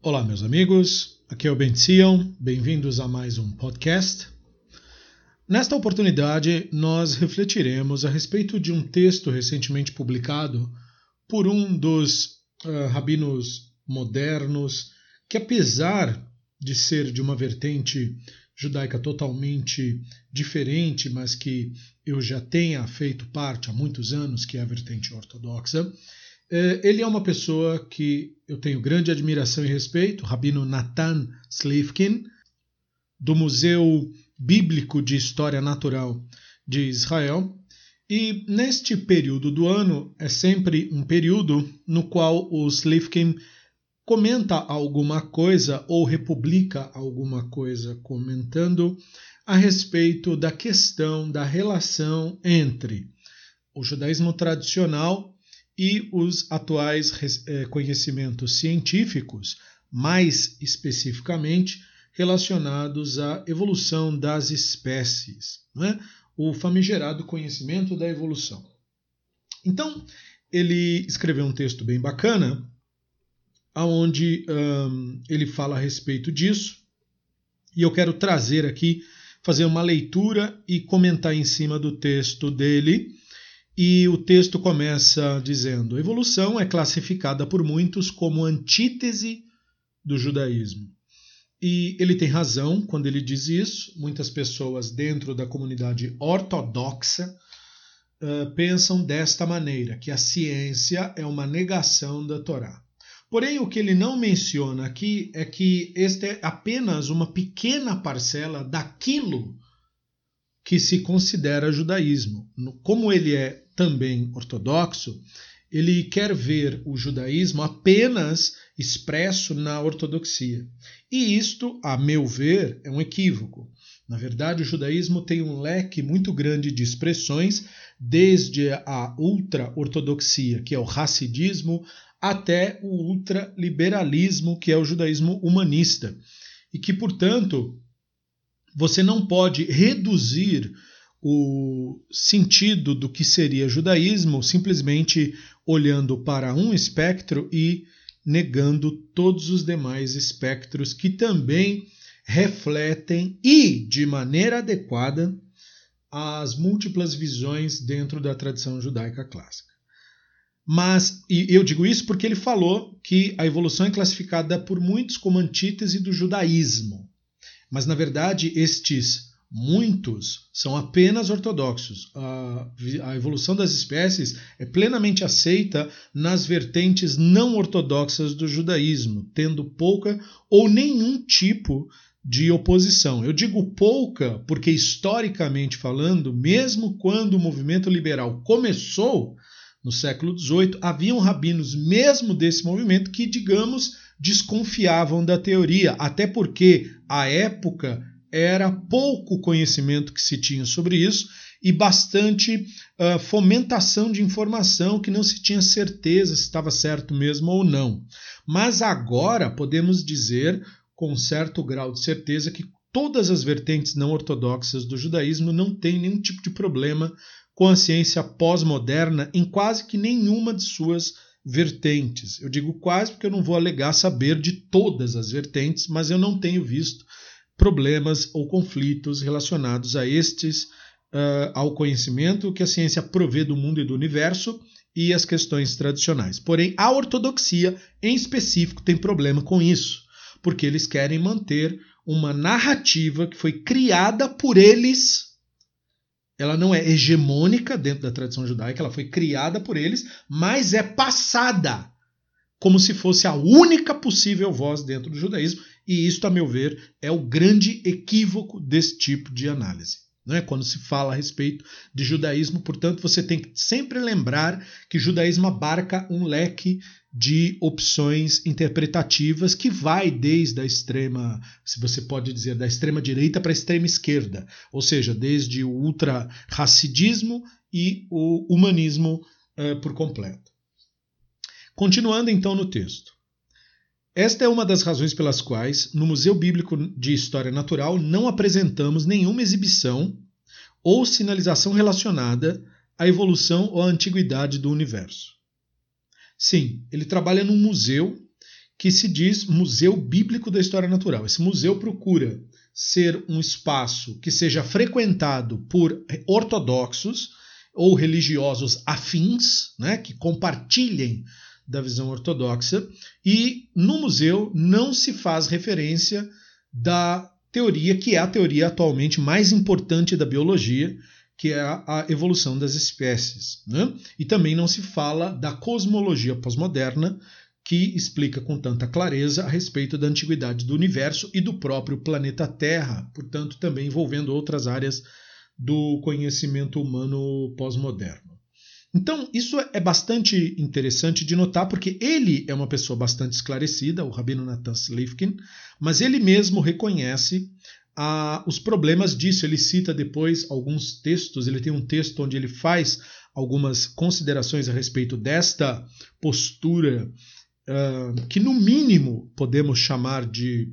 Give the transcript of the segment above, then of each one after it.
Olá, meus amigos. Aqui é o Ben Sion. Bem-vindos a mais um podcast. Nesta oportunidade, nós refletiremos a respeito de um texto recentemente publicado por um dos uh, rabinos modernos que, apesar de ser de uma vertente judaica totalmente diferente, mas que eu já tenha feito parte há muitos anos, que é a vertente ortodoxa, ele é uma pessoa que eu tenho grande admiração e respeito, Rabino Natan Slivkin, do Museu Bíblico de História Natural de Israel. E neste período do ano é sempre um período no qual o Slivkin comenta alguma coisa ou republica alguma coisa comentando a respeito da questão da relação entre o judaísmo tradicional e os atuais eh, conhecimentos científicos, mais especificamente relacionados à evolução das espécies, é? o famigerado conhecimento da evolução. Então, ele escreveu um texto bem bacana, onde ele fala a respeito disso, e eu quero trazer aqui, fazer uma leitura e comentar em cima do texto dele e o texto começa dizendo: a evolução é classificada por muitos como antítese do judaísmo. E ele tem razão quando ele diz isso. Muitas pessoas dentro da comunidade ortodoxa uh, pensam desta maneira: que a ciência é uma negação da Torá. Porém, o que ele não menciona aqui é que este é apenas uma pequena parcela daquilo que se considera judaísmo. Como ele é também ortodoxo, ele quer ver o judaísmo apenas expresso na ortodoxia. E isto, a meu ver, é um equívoco. Na verdade, o judaísmo tem um leque muito grande de expressões, desde a ultra-ortodoxia, que é o hassidismo, até o ultraliberalismo, que é o judaísmo humanista. E que, portanto, você não pode reduzir o sentido do que seria judaísmo simplesmente olhando para um espectro e negando todos os demais espectros que também refletem e, de maneira adequada, as múltiplas visões dentro da tradição judaica clássica. Mas, e eu digo isso porque ele falou que a evolução é classificada por muitos como antítese do judaísmo. Mas, na verdade, estes Muitos são apenas ortodoxos. A, a, evolução das espécies é plenamente aceita nas vertentes não ortodoxas do judaísmo, tendo pouca ou nenhum tipo de oposição. Eu digo pouca porque, historicamente falando, mesmo quando o movimento liberal começou no século XVIII, haviam rabinos, mesmo desse movimento, que, digamos, desconfiavam da teoria, até porque, à época, era pouco conhecimento que se tinha sobre isso e bastante uh, fomentação de informação que não se tinha certeza se estava certo mesmo ou não. Mas agora podemos dizer com certo grau de certeza que todas as vertentes não ortodoxas do judaísmo não têm nenhum tipo de problema com a ciência pós-moderna em quase que nenhuma de suas vertentes. Eu digo quase porque eu não vou alegar saber de todas as vertentes, mas eu não tenho visto problemas ou conflitos relacionados a estes, uh, ao conhecimento que a ciência provê do mundo e do universo e as questões tradicionais. Porém, a ortodoxia, em específico, tem problema com isso, porque eles querem manter uma narrativa que foi criada por eles. Ela não é hegemônica dentro da tradição judaica, ela foi criada por eles, mas é passada como se fosse a única possível voz dentro do judaísmo, e isto, a meu ver, é o grande equívoco desse tipo de análise. Né? Quando se fala a respeito de judaísmo, portanto, você tem que sempre lembrar que judaísmo abarca um leque de opções interpretativas que vai desde a extrema, se você pode dizer, da extrema direita para a extrema esquerda, ou seja, desde o ultra-racidismo e o humanismo uh, por completo. Continuando então no texto. Esta é uma das razões pelas quais, no Museu Bíblico de História Natural, não apresentamos nenhuma exibição ou sinalização relacionada à evolução ou à antiguidade do universo. Sim, ele trabalha num museu que se diz Museu Bíblico da História Natural. Esse museu procura ser um espaço que seja frequentado por ortodoxos ou religiosos afins, né, que compartilhem da visão ortodoxa, e no museu não se faz referência da teoria que é a teoria atualmente mais importante da biologia, que é a evolução das espécies. Né? E também não se fala da cosmologia pós-moderna, que explica com tanta clareza a respeito da antiguidade do universo e do próprio planeta Terra, portanto, também envolvendo outras áreas do conhecimento humano pós-moderno. Então, isso é bastante interessante de notar, porque ele é uma pessoa bastante esclarecida, o Rabino Natan Slifkin, mas ele mesmo reconhece ah, os problemas disso. Ele cita depois alguns textos, ele tem um texto onde ele faz algumas considerações a respeito desta postura, ah, que no mínimo podemos chamar de,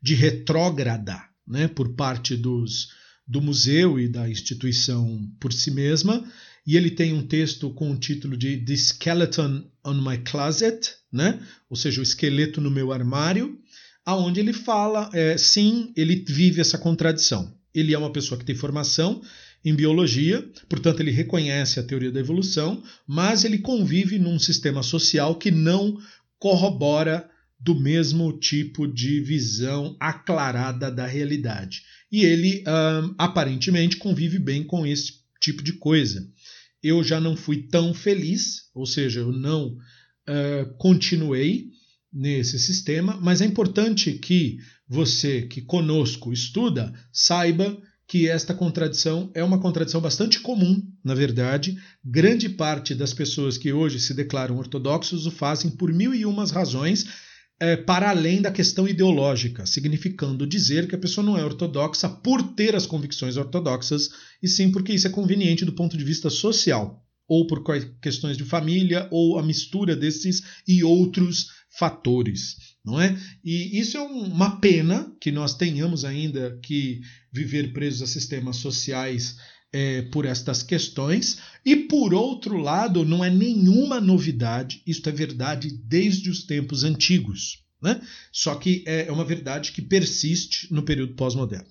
de retrógrada, né, por parte dos do museu e da instituição por si mesma. E ele tem um texto com o título de The Skeleton on My Closet, né? ou seja, o esqueleto no meu armário, aonde ele fala, é, sim, ele vive essa contradição. Ele é uma pessoa que tem formação em biologia, portanto, ele reconhece a teoria da evolução, mas ele convive num sistema social que não corrobora do mesmo tipo de visão aclarada da realidade. E ele um, aparentemente convive bem com esse tipo de coisa. Eu já não fui tão feliz, ou seja, eu não uh, continuei nesse sistema, mas é importante que você que conosco estuda saiba que esta contradição é uma contradição bastante comum, na verdade. Grande parte das pessoas que hoje se declaram ortodoxos o fazem por mil e umas razões é, para além da questão ideológica, significando dizer que a pessoa não é ortodoxa por ter as convicções ortodoxas, e sim porque isso é conveniente do ponto de vista social, ou por questões de família, ou a mistura desses e outros fatores, não é? E isso é uma pena que nós tenhamos ainda que viver presos a sistemas sociais é, por estas questões, e por outro lado, não é nenhuma novidade, isto é verdade desde os tempos antigos. Né? Só que é uma verdade que persiste no período pós-moderno.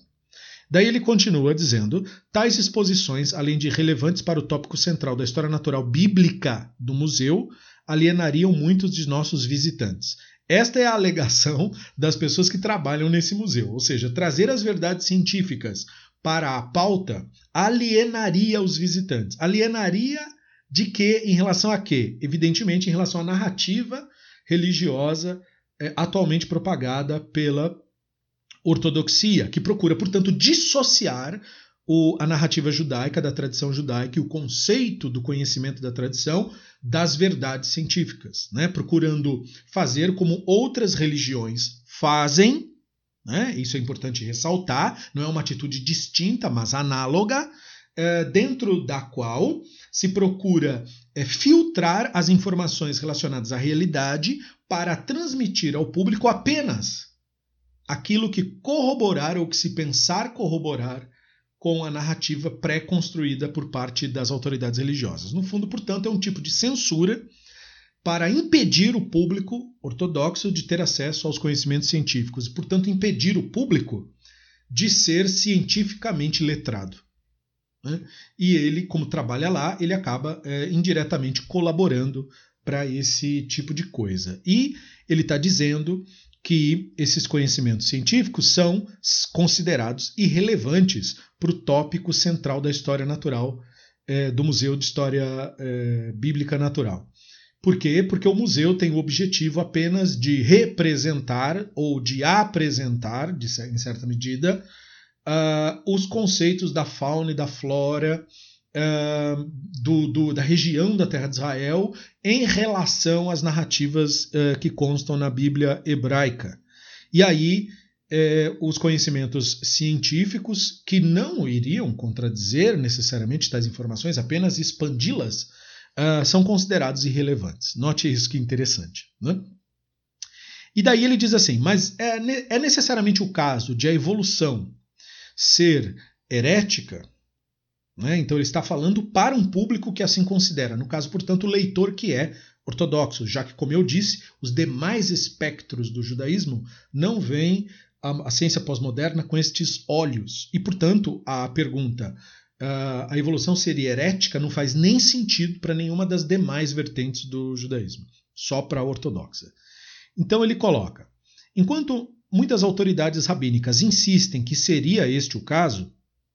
Daí ele continua dizendo: tais exposições, além de relevantes para o tópico central da história natural bíblica do museu, alienariam muitos de nossos visitantes. Esta é a alegação das pessoas que trabalham nesse museu, ou seja, trazer as verdades científicas para a pauta alienaria os visitantes. Alienaria de quê? Em relação a quê? Evidentemente, em relação à narrativa religiosa é, atualmente propagada pela ortodoxia, que procura, portanto, dissociar o, a narrativa judaica da tradição judaica e o conceito do conhecimento da tradição das verdades científicas, né? procurando fazer como outras religiões fazem né? Isso é importante ressaltar, não é uma atitude distinta, mas análoga, é, dentro da qual se procura é, filtrar as informações relacionadas à realidade para transmitir ao público apenas aquilo que corroborar ou que se pensar corroborar com a narrativa pré-construída por parte das autoridades religiosas. No fundo, portanto, é um tipo de censura para impedir o público ortodoxo de ter acesso aos conhecimentos científicos e, portanto, impedir o público de ser cientificamente letrado. Né? E ele, como trabalha lá, ele acaba é, indiretamente colaborando para esse tipo de coisa. E ele está dizendo que esses conhecimentos científicos são considerados irrelevantes para o tópico central da história natural é, do Museu de História é, Bíblica Natural. Por quê? Porque o museu tem o objetivo apenas de representar ou de apresentar, de, em certa medida, uh, os conceitos da fauna e da flora uh, do, do, da região da Terra de Israel em relação às narrativas uh, que constam na Bíblia hebraica. E aí, eh, os conhecimentos científicos, que não iriam contradizer necessariamente tais informações, apenas expandi-las uh, são considerados irrelevantes. Note isso que interessante. Né? E daí ele diz assim: mas é, é necessariamente o caso de a evolução ser herética? Né? Então ele está falando para um público que assim considera, no caso, portanto, o leitor que é ortodoxos, já que, como eu disse, os demais espectros do judaísmo não veem a, a ciência pós-moderna com estes olhos. E, portanto, a pergunta uh, a evolução seria herética não faz nem sentido para nenhuma das demais vertentes do judaísmo, só para a ortodoxa. Então ele coloca: enquanto muitas autoridades rabínicas insistem que seria este o caso,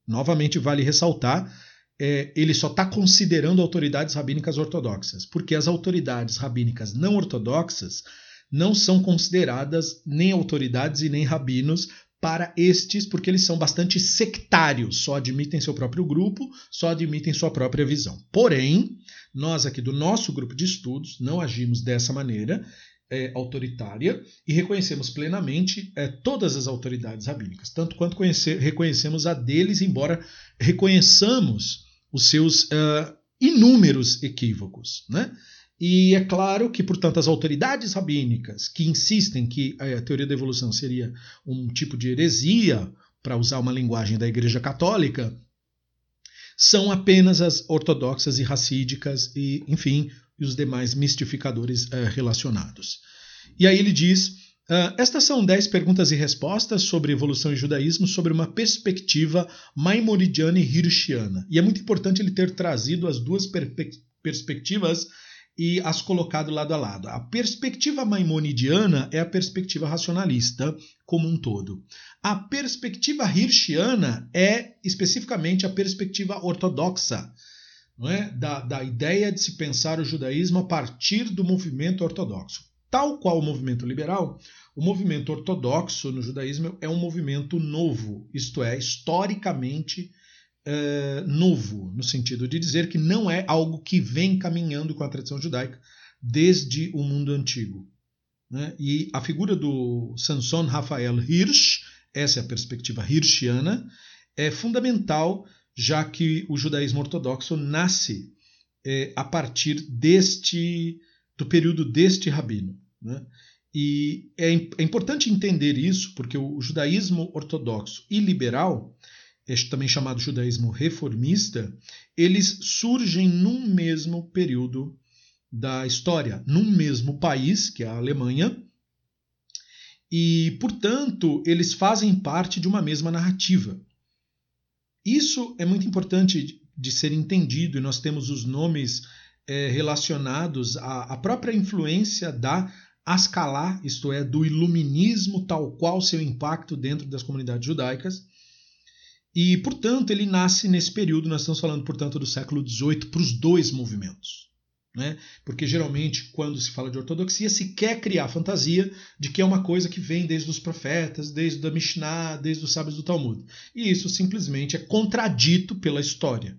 novamente vale ressaltar é, ele só está considerando autoridades rabínicas ortodoxas, porque as autoridades rabínicas não ortodoxas não são consideradas nem autoridades e nem rabinos para estes, porque eles são bastante sectários, só admitem seu próprio grupo, só admitem sua própria visão. Porém, nós aqui do nosso grupo de estudos não agimos dessa maneira é, autoritária e reconhecemos plenamente é, todas as autoridades rabínicas, tanto quanto conhecer, reconhecemos a deles, embora reconheçamos os seus uh, inúmeros equívocos. Né? E é claro que, portanto, as autoridades rabínicas que insistem que a teoria da evolução seria um tipo de heresia, para usar uma linguagem da Igreja Católica, são apenas as ortodoxas e racídicas e, enfim, os demais mistificadores uh, relacionados. E aí ele diz Uh, estas são 10 perguntas e respostas sobre evolução e judaísmo sobre uma perspectiva maimonidiana e hirschiana. E é muito importante ele ter trazido as duas per perspectivas e as colocado lado a lado. A perspectiva maimonidiana é a perspectiva racionalista como um todo. A perspectiva hirschiana é especificamente a perspectiva ortodoxa, não é? da, da ideia de se pensar o judaísmo a partir do movimento ortodoxo. Tal qual o movimento liberal, o movimento ortodoxo no judaísmo é um movimento novo, isto é, historicamente é, novo, no sentido de dizer que não é algo que vem caminhando com a tradição judaica desde o mundo antigo. Né? E a figura do Samson Rafael Hirsch, essa é a perspectiva hirschiana, é fundamental, já que o judaísmo ortodoxo nasce é, a partir deste do período deste rabino. Né? E é, é, importante entender isso, porque o judaísmo ortodoxo e liberal, este também chamado judaísmo reformista, eles surgem num mesmo período da história, num mesmo país, que é a Alemanha, e, portanto, eles fazem parte de uma mesma narrativa. Isso é muito importante de ser entendido, e nós temos os nomes é, relacionados à, à, própria influência da Ascalá, isto é, do iluminismo, tal qual seu impacto dentro das comunidades judaicas. E, portanto, ele nasce nesse período, nós estamos falando, portanto, do século XVIII, para os dois movimentos. Né? Porque geralmente, quando se fala de ortodoxia, se quer criar fantasia de que é uma coisa que vem desde os profetas, desde a Mishnah, desde os sábios do Talmud. E isso simplesmente é contradito pela história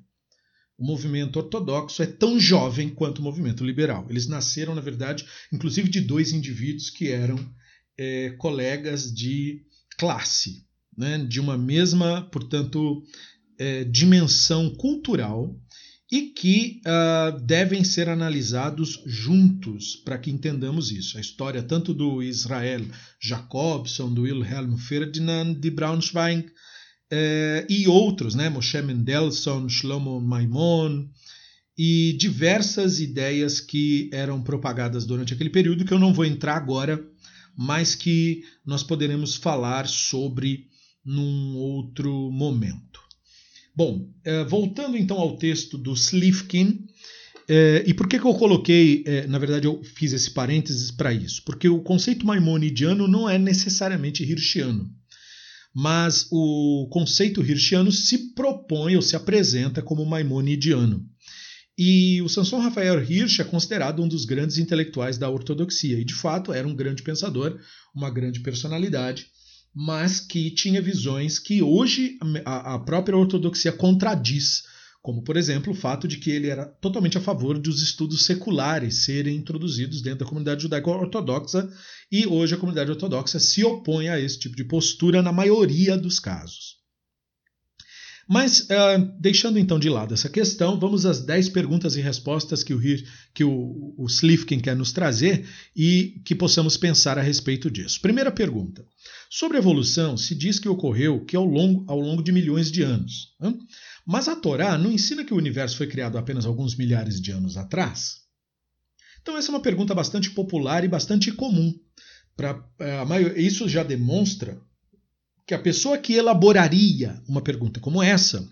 o movimento ortodoxo é tão jovem quanto o movimento liberal. Eles nasceram, na verdade, inclusive de dois indivíduos que eram é, colegas de classe, né, de uma mesma, portanto, é, dimensão cultural e que uh, devem ser analisados juntos para que entendamos isso. A história tanto do Israel Jacobson, do Wilhelm Ferdinand de Braunschweig, eh, e outros, né? Moshe Mendelssohn, Shlomo Maimon e diversas ideias que eram propagadas durante aquele período que eu não vou entrar agora, mas que nós poderemos falar sobre num outro momento. Bom, eh, voltando então ao texto do Slifkin, eh, e por que, que eu coloquei, na verdade eu fiz esse parênteses para isso? Porque o conceito maimonidiano não é necessariamente hirschiano mas o conceito hirschiano se propõe ou se apresenta como maimonidiano. E o Samson Rafael Hirsch é considerado um dos grandes intelectuais da ortodoxia, e de fato era um grande pensador, uma grande personalidade, mas que tinha visões que hoje a própria ortodoxia contradiz como por exemplo o fato de que ele era totalmente a favor dos estudos seculares serem introduzidos dentro da comunidade judaico-ortodoxa e hoje a comunidade ortodoxa se opõe a esse tipo de postura na maioria dos casos. Mas, uh, deixando então de lado essa questão, vamos às 10 perguntas e respostas que o, que o, o Slifkin quer nos trazer e que possamos pensar a respeito disso. Primeira pergunta. Sobre evolução, se diz que ocorreu que ao longo, ao longo de milhões de anos. Hein? Mas a Torá não ensina que o universo foi criado apenas alguns milhares de anos atrás? Então, essa é uma pergunta bastante popular e bastante comum. Pra, maior, isso já demonstra que a pessoa que elaboraria uma pergunta como essa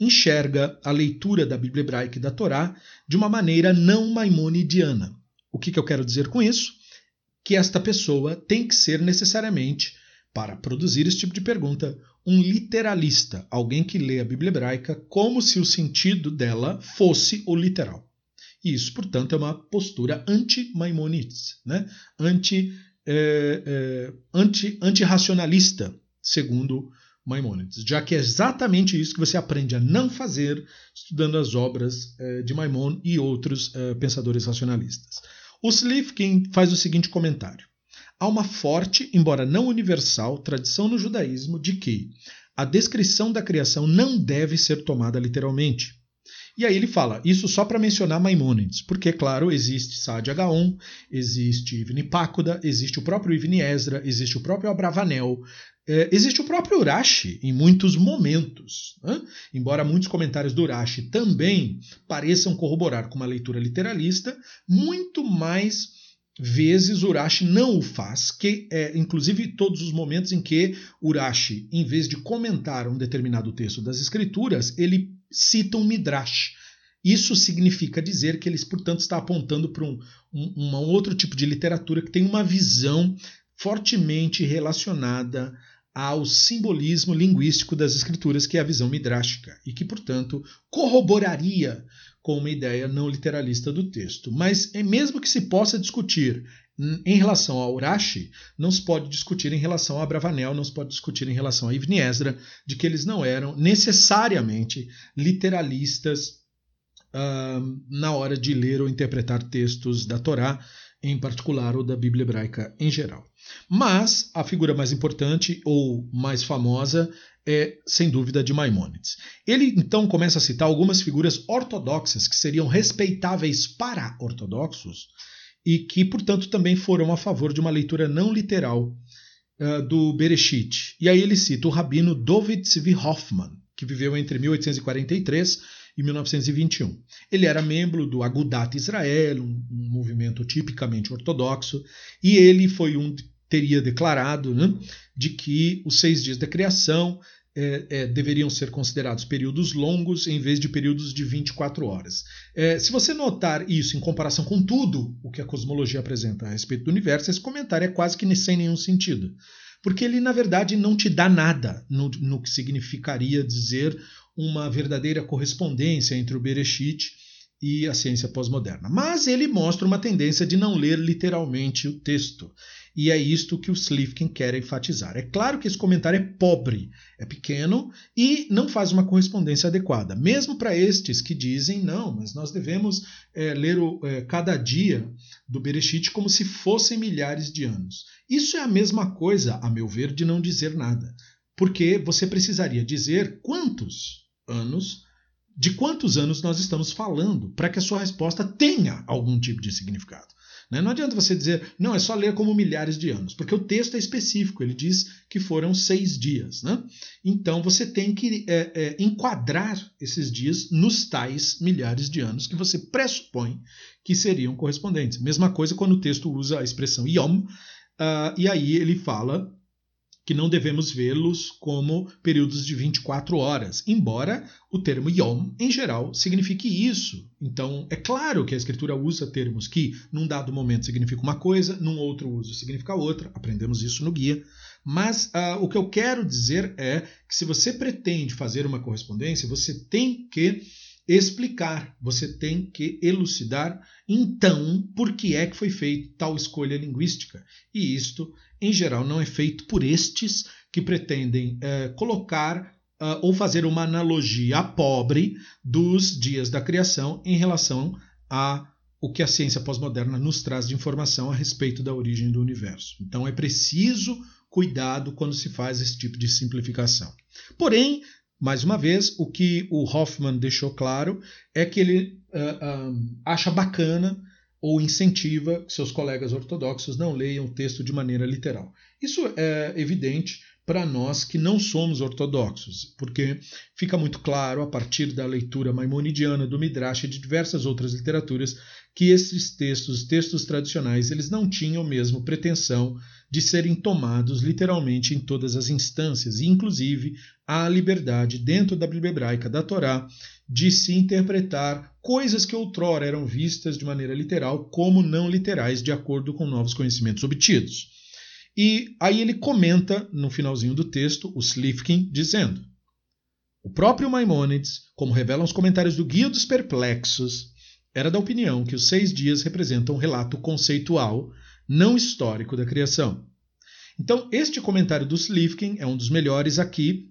enxerga a leitura da Bíblia hebraica e da Torá de uma maneira não maimonidiana. O que, que eu quero dizer com isso? Que esta pessoa tem que ser necessariamente, para produzir esse tipo de pergunta, um literalista, alguém que lê a Bíblia hebraica como se o sentido dela fosse o literal. E isso, portanto, é uma postura anti-Maimonides, né? anti, é, é, anti, anti-racionalista, segundo Maimônides, já que é exatamente isso que você aprende a não fazer estudando as obras eh, de Maimon e outros eh, pensadores racionalistas. O Slifkin faz o seguinte comentário: Há uma forte, embora não universal, tradição no judaísmo de que a descrição da criação não deve ser tomada literalmente. E aí ele fala, isso só para mencionar Maimônides, porque, claro, existe Sade Gaon, existe Ivni Pácoda, existe o próprio Ivni Ezra, existe o próprio Abravanel, é, existe o próprio Urashi em muitos momentos. Né? Embora muitos comentários do Urashi também pareçam corroborar com uma leitura literalista, muito mais vezes Urashi não o faz, que é inclusive todos os momentos em que Urashi, em vez de comentar um determinado texto das escrituras, ele cita um midrash. Isso significa dizer que ele, portanto, está apontando para um, um, um outro tipo de literatura que tem uma visão fortemente relacionada ao simbolismo linguístico das escrituras, que é a visão midrástica, e que, portanto, corroboraria com uma ideia não literalista do texto. Mas, é mesmo que se possa discutir em relação ao Urashi, não se pode discutir em relação a Abravanel, não se pode discutir em relação a Ibn Ezra, de que eles não eram necessariamente literalistas uh, na hora de ler ou interpretar textos da Torá, em particular, ou da Bíblia hebraica em geral. Mas a figura mais importante ou mais famosa é, sem dúvida, de Maimônides. Ele então começa a citar algumas figuras ortodoxas que seriam respeitáveis para ortodoxos e que, portanto, também foram a favor de uma leitura não literal uh, do Bereshit. E aí ele cita o rabino David Zvi Hoffman, que viveu entre 1843 e 1921. Ele era membro do Agudat Israel, um, um movimento tipicamente ortodoxo, e ele foi um teria declarado né, de que os seis dias da criação é, é, deveriam ser considerados períodos longos em vez de períodos de 24 horas. É, se você notar isso em comparação com tudo o que a cosmologia apresenta a respeito do universo, esse comentário é quase que sem nenhum sentido. Porque ele, na verdade, não te dá nada no, no que significaria dizer uma verdadeira correspondência entre o Bereshit e a ciência pós-moderna. Mas ele mostra uma tendência de não ler literalmente o texto. E é isto que o Slifkin quer enfatizar. É claro que esse comentário é pobre, é pequeno e não faz uma correspondência adequada. Mesmo para estes que dizem, não, mas nós devemos é, ler o, é, cada dia do Bereshit como se fossem milhares de anos. Isso é a mesma coisa, a meu ver, de não dizer nada. Porque você precisaria dizer quantos anos de quantos anos nós estamos falando para que a sua resposta tenha algum tipo de significado. Né? Não adianta você dizer, não, é só ler como milhares de anos, porque o texto é específico, ele diz que foram seis dias. Né? Então você tem que é, é, enquadrar esses dias nos tais milhares de anos que você pressupõe que seriam correspondentes. Mesma coisa quando o texto usa a expressão yom, uh, e aí ele fala que não devemos vê-los como períodos de 24 horas, embora o termo yom, em geral, signifique isso. Então, é claro que a escritura usa termos que, num dado momento, significam uma coisa, num outro uso significa outra, aprendemos isso no guia. Mas uh, o que eu quero dizer é que se você pretende fazer uma correspondência, você tem que explicar, você tem que elucidar então por que é que foi feita tal escolha linguística. E isto, em geral, não é feito por estes que pretendem é, colocar uh, ou fazer uma analogia pobre dos dias da criação em relação a o que a ciência pós-moderna nos traz de informação a respeito da origem do universo. Então é preciso cuidado quando se faz esse tipo de simplificação. Porém, mais uma vez, o que o Hoffman deixou claro é que ele uh, uh, acha bacana ou incentiva que seus colegas ortodoxos não leiam o texto de maneira literal. Isso é evidente para nós que não somos ortodoxos, porque fica muito claro a partir da leitura maimonidiana do Midrash e de diversas outras literaturas que esses textos, textos tradicionais, eles não tinham mesmo pretensão de serem tomados literalmente em todas as instâncias, e inclusive a liberdade dentro da Bíblia hebraica da Torá de se interpretar coisas que outrora eram vistas de maneira literal como não literais de acordo com novos conhecimentos obtidos. E aí ele comenta no finalzinho do texto, o Slifkin, dizendo: O próprio Maimônides, como revelam os comentários do Guia dos Perplexos, era da opinião que os seis dias representam um relato conceitual, não histórico da criação. Então, este comentário do Slifkin é um dos melhores aqui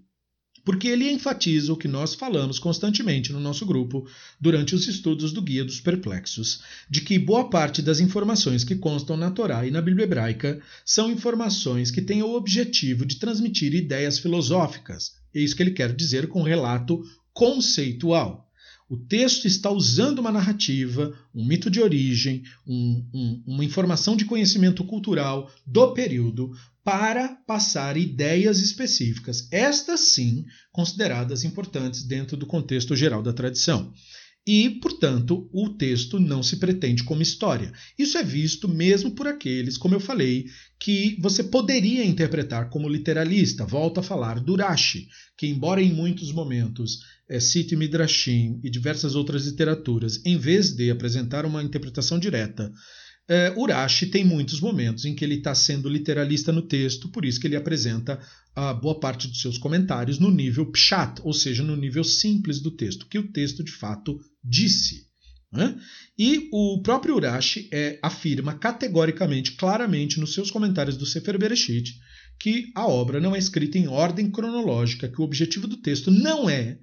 porque ele enfatiza o que nós falamos constantemente no nosso grupo durante os estudos do Guia dos Perplexos, de que boa parte das informações que constam na Torá e na Bíblia hebraica são informações que têm o objetivo de transmitir ideias filosóficas. É isso que ele quer dizer com relato conceitual. O texto está usando uma narrativa, um mito de origem, um, um, uma informação de conhecimento cultural do período para passar ideias específicas, estas sim consideradas importantes dentro do contexto geral da tradição e, portanto, o texto não se pretende como história. Isso é visto mesmo por aqueles, como eu falei, que você poderia interpretar como literalista. Volto a falar do Rashi, que, embora em muitos momentos é, Midrashim e diversas outras literaturas, em vez de apresentar uma interpretação direta, é, Urashi tem muitos momentos em que ele está sendo literalista no texto, por isso que ele apresenta a boa parte dos seus comentários no nível pshat, ou seja, no nível simples do texto, que o texto de fato disse. Né? E o próprio Urashi é, afirma categoricamente, claramente, nos seus comentários do Sefer Bereshit, que a obra não é escrita em ordem cronológica, que o objetivo do texto não é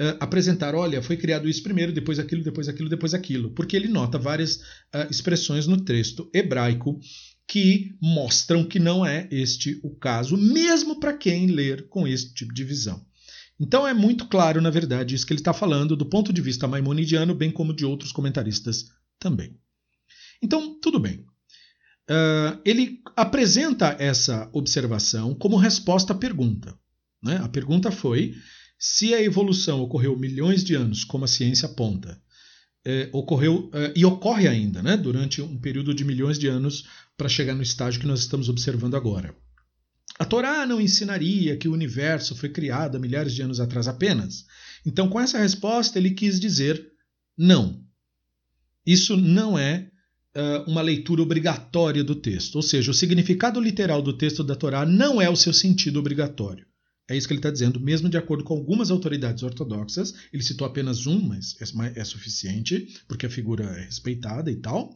uh, apresentar, olha, foi criado isso primeiro, depois aquilo, depois aquilo, depois aquilo, porque ele nota várias uh, expressões no texto hebraico que mostram que não é este o caso, mesmo para quem ler com esse tipo de visão. Então é muito claro, na verdade, isso que ele está falando do ponto de vista maimonidiano, bem como de outros comentaristas também. Então, tudo bem. Uh, ele apresenta essa observação como resposta à pergunta. Né? A pergunta foi se a evolução ocorreu milhões de anos, como a ciência aponta, é, ocorreu é, e ocorre ainda, né, durante um período de milhões de anos para chegar no estágio que nós estamos observando agora. A Torá não ensinaria que o universo foi criado há milhares de anos atrás apenas. Então, com essa resposta, ele quis dizer não. Isso não é uh, uma leitura obrigatória do texto, ou seja, o significado literal do texto da Torá não é o seu sentido obrigatório. É isso que ele está dizendo, mesmo de acordo com algumas autoridades ortodoxas. Ele citou apenas um, mas é, é suficiente, porque a figura é respeitada e tal.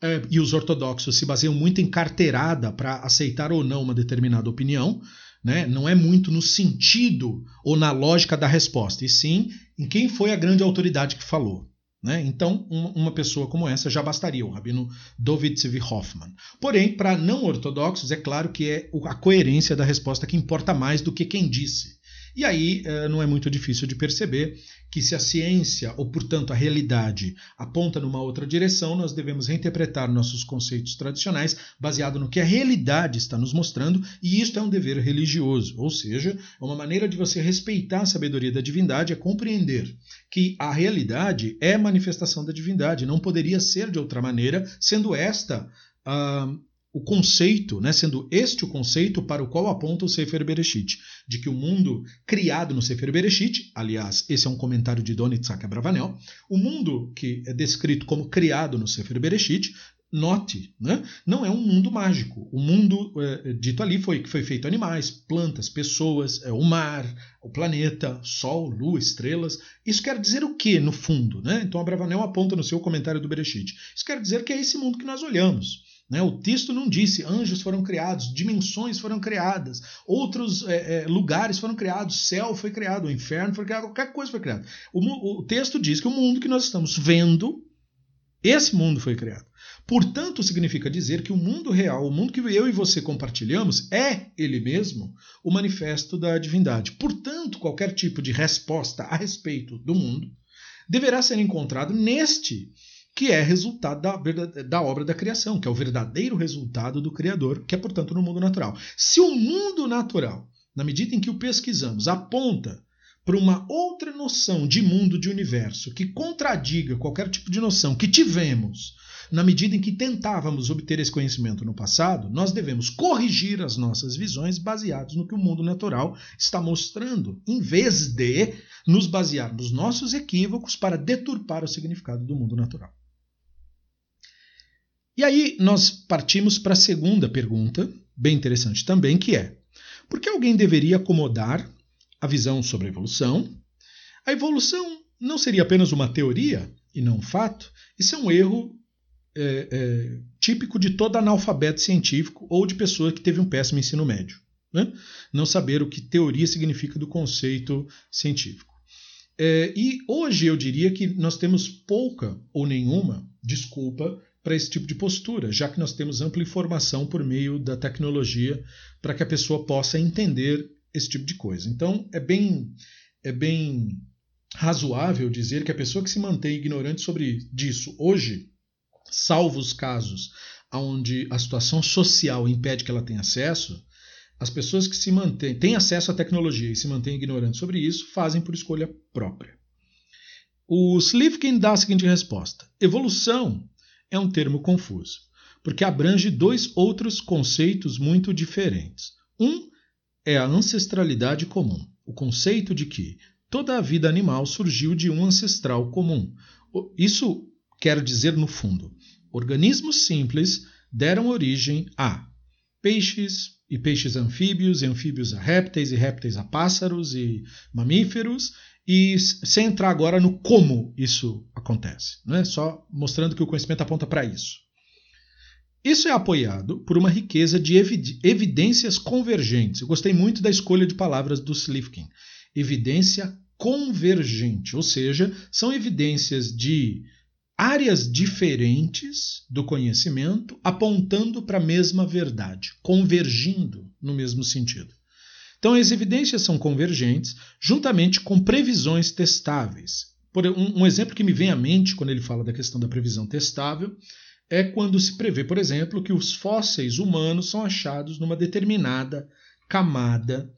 É, e os ortodoxos se baseiam muito em carteirada para aceitar ou não uma determinada opinião. Né? Não é muito no sentido ou na lógica da resposta, e sim em quem foi a grande autoridade que falou. Né? Então, uma pessoa como essa já bastaria, o rabino David Zvi Hoffman. Porém, para não ortodoxos, é claro que é a coerência da resposta que importa mais do que quem disse. E aí eh, não é muito difícil de perceber que se a ciência, ou portanto a realidade, aponta numa outra direção, nós devemos reinterpretar nossos conceitos tradicionais baseado no que a realidade está nos mostrando, e isto é um dever religioso, ou seja, é uma maneira de você respeitar a sabedoria da divindade, é compreender que a realidade é manifestação da divindade, não poderia ser de outra maneira, sendo esta uh, o conceito, né, sendo este o conceito para o qual aponta o Sefer Bereshit, de que o mundo criado no Sefer Bereshit, aliás, esse é um comentário de Don Abravanel, o mundo que é descrito como criado no Sefer Bereshit, note, né, não é um mundo mágico. O mundo é, dito ali foi que foi feito animais, plantas, pessoas, é, o mar, o planeta, sol, lua, estrelas. Isso quer dizer o que no fundo? Né? Então Abravanel aponta no seu comentário do Bereshit. Isso quer dizer que é esse mundo que nós olhamos. Né? O texto não disse anjos foram criados, dimensões foram criadas, outros é, é, lugares foram criados, céu foi criado, o inferno foi criado, qualquer coisa foi criada. O, o texto diz que o mundo que nós estamos vendo, esse mundo foi criado. Portanto, significa dizer que o mundo real, o mundo que eu e você compartilhamos, é ele mesmo o manifesto da divindade. Portanto, qualquer tipo de resposta a respeito do mundo deverá ser encontrado neste que é resultado da, da obra da criação, que é o verdadeiro resultado do Criador, que é, portanto, no mundo natural. Se o mundo natural na medida em que o pesquisamos, aponta para uma outra noção de mundo, de universo, que contradiga qualquer tipo de noção que tivemos na medida em que tentávamos obter esse conhecimento no passado, nós devemos corrigir as nossas visões baseadas no que o mundo natural está mostrando, em vez de nos basearmos nossos equívocos para deturpar o significado do mundo natural. E aí nós partimos para a segunda pergunta, bem interessante também, que é: por que alguém deveria acomodar a visão sobre a evolução? A evolução não seria apenas uma teoria e não um fato? Isso é um erro é, é, típico de todo analfabeto científico ou de pessoa que teve um péssimo ensino médio. Né? Não saber o que teoria significa do conceito científico. É, e hoje eu diria que nós temos pouca ou nenhuma desculpa para esse tipo de postura, já que nós temos ampla informação por meio da tecnologia para que a pessoa possa entender esse tipo de coisa. Então é bem, é bem razoável dizer que a pessoa que se mantém ignorante sobre disso hoje salvo os casos onde a situação social impede que ela tenha acesso, as pessoas que se mantêm, têm acesso à tecnologia e se mantêm ignorantes sobre isso, fazem por escolha própria. O Slivkin dá a seguinte resposta: evolução é um termo confuso, porque abrange dois outros conceitos muito diferentes. Um é a ancestralidade comum, o conceito de que toda a vida animal surgiu de um ancestral comum. Isso quer dizer, no fundo, organismos simples deram origem a peixes e peixes anfíbios, e anfíbios a répteis, e répteis a pássaros e mamíferos, e sem entrar agora no como isso acontece, é só mostrando que o conhecimento aponta para isso. Isso é apoiado por uma riqueza de evidências convergentes. Eu gostei muito da escolha de palavras do Slivkin. Evidência convergente, ou seja, são evidências de áreas diferentes do conhecimento apontando para a mesma verdade, convergindo no mesmo sentido. Então, as evidências são convergentes juntamente com previsões testáveis. Por um, um exemplo que me vem à mente quando ele fala da questão da previsão testável é quando se prevê, por exemplo, que os fósseis humanos são achados numa determinada camada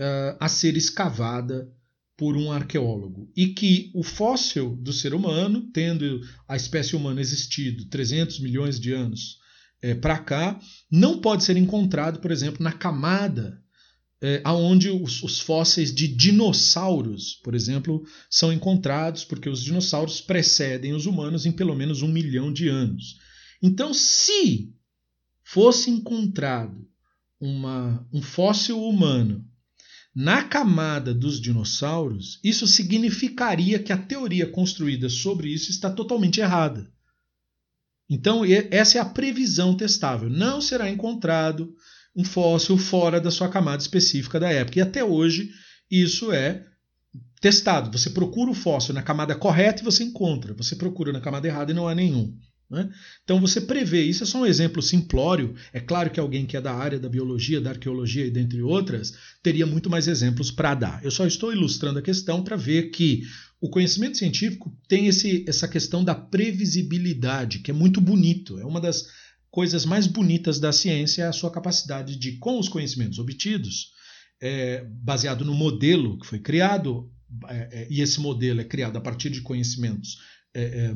uh, a ser escavada por um arqueólogo e que o fóssil do ser humano, tendo a espécie humana existido 300 milhões de anos é, para cá, não pode ser encontrado, por exemplo, na camada é, aonde os, os, fósseis de dinossauros, por exemplo, são encontrados, porque os dinossauros precedem os humanos em pelo menos um milhão de anos. Então, se fosse encontrado uma, um fóssil humano na camada dos dinossauros, isso significaria que a teoria construída sobre isso está totalmente errada. Então, essa é a previsão testável. Não será encontrado um fóssil fora da sua camada específica da época. E até hoje, isso é testado. Você procura o fóssil na camada correta e você encontra. Você procura na camada errada e não há nenhum. Né? Então você prevê, isso é só um exemplo simplório. É claro que alguém que é da área da biologia, da arqueologia e dentre outras, teria muito mais exemplos para dar. Eu só estou ilustrando a questão para ver que o conhecimento científico tem esse, essa questão da previsibilidade, que é muito bonito. É uma das coisas mais bonitas da ciência, é a sua capacidade de, com os conhecimentos obtidos, é, baseado no modelo que foi criado, é, é e esse modelo é criado a partir de conhecimentos é, é,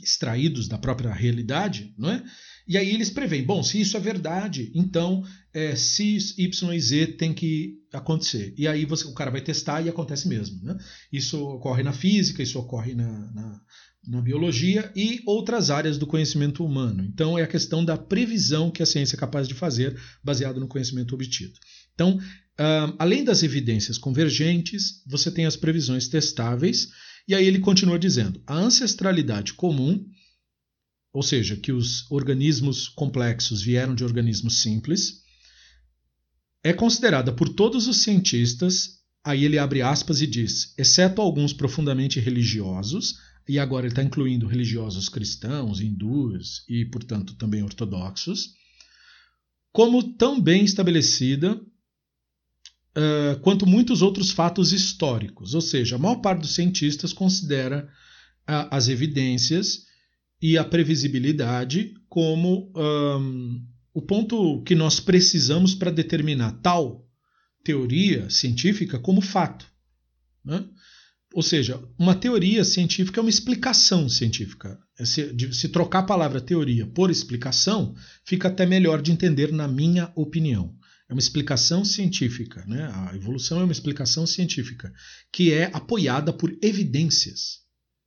extraídos da própria realidade, não é? E aí eles preveem, bom, se isso é verdade, então é, X, Y e Z tem que acontecer. E aí você, o cara vai testar e acontece mesmo. Né? Isso ocorre na física, isso ocorre na, na, na, biologia e outras áreas do conhecimento humano. Então é a questão da previsão que a ciência é capaz de fazer baseado no conhecimento obtido. Então, uh, além das evidências convergentes, você tem as previsões testáveis e aí ele continua dizendo: a ancestralidade comum, ou seja, que os organismos complexos vieram de organismos simples, é considerada por todos os cientistas, aí ele abre aspas e diz, exceto alguns profundamente religiosos, e agora ele está incluindo religiosos cristãos, hindus e, portanto, também ortodoxos, como tão bem estabelecida uh, quanto muitos outros fatos históricos. Ou seja, a maior parte dos cientistas considera uh, as evidências e a previsibilidade como o ponto que nós precisamos para determinar tal teoria científica como fato. Né? Ou seja, uma teoria científica é uma explicação científica. É se, se trocar a palavra teoria por explicação, fica até melhor de entender, na minha opinião. É uma explicação científica. Né? A evolução é uma explicação científica que é apoiada por evidências.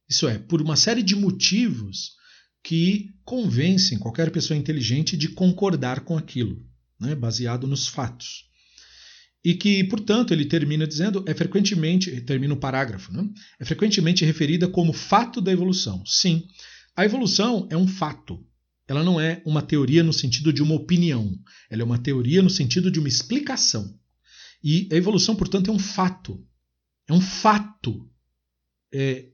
Isso é, por uma série de motivos que convencem qualquer pessoa inteligente de concordar com aquilo, né? baseado nos fatos e que, portanto, ele termina dizendo, é frequentemente, termina o parágrafo, né? é frequentemente referida como fato da evolução. Sim, a evolução é um fato. Ela não é uma teoria no sentido de uma opinião. Ela é uma teoria no sentido de uma explicação. E a evolução, portanto, é um fato. É um fato. É,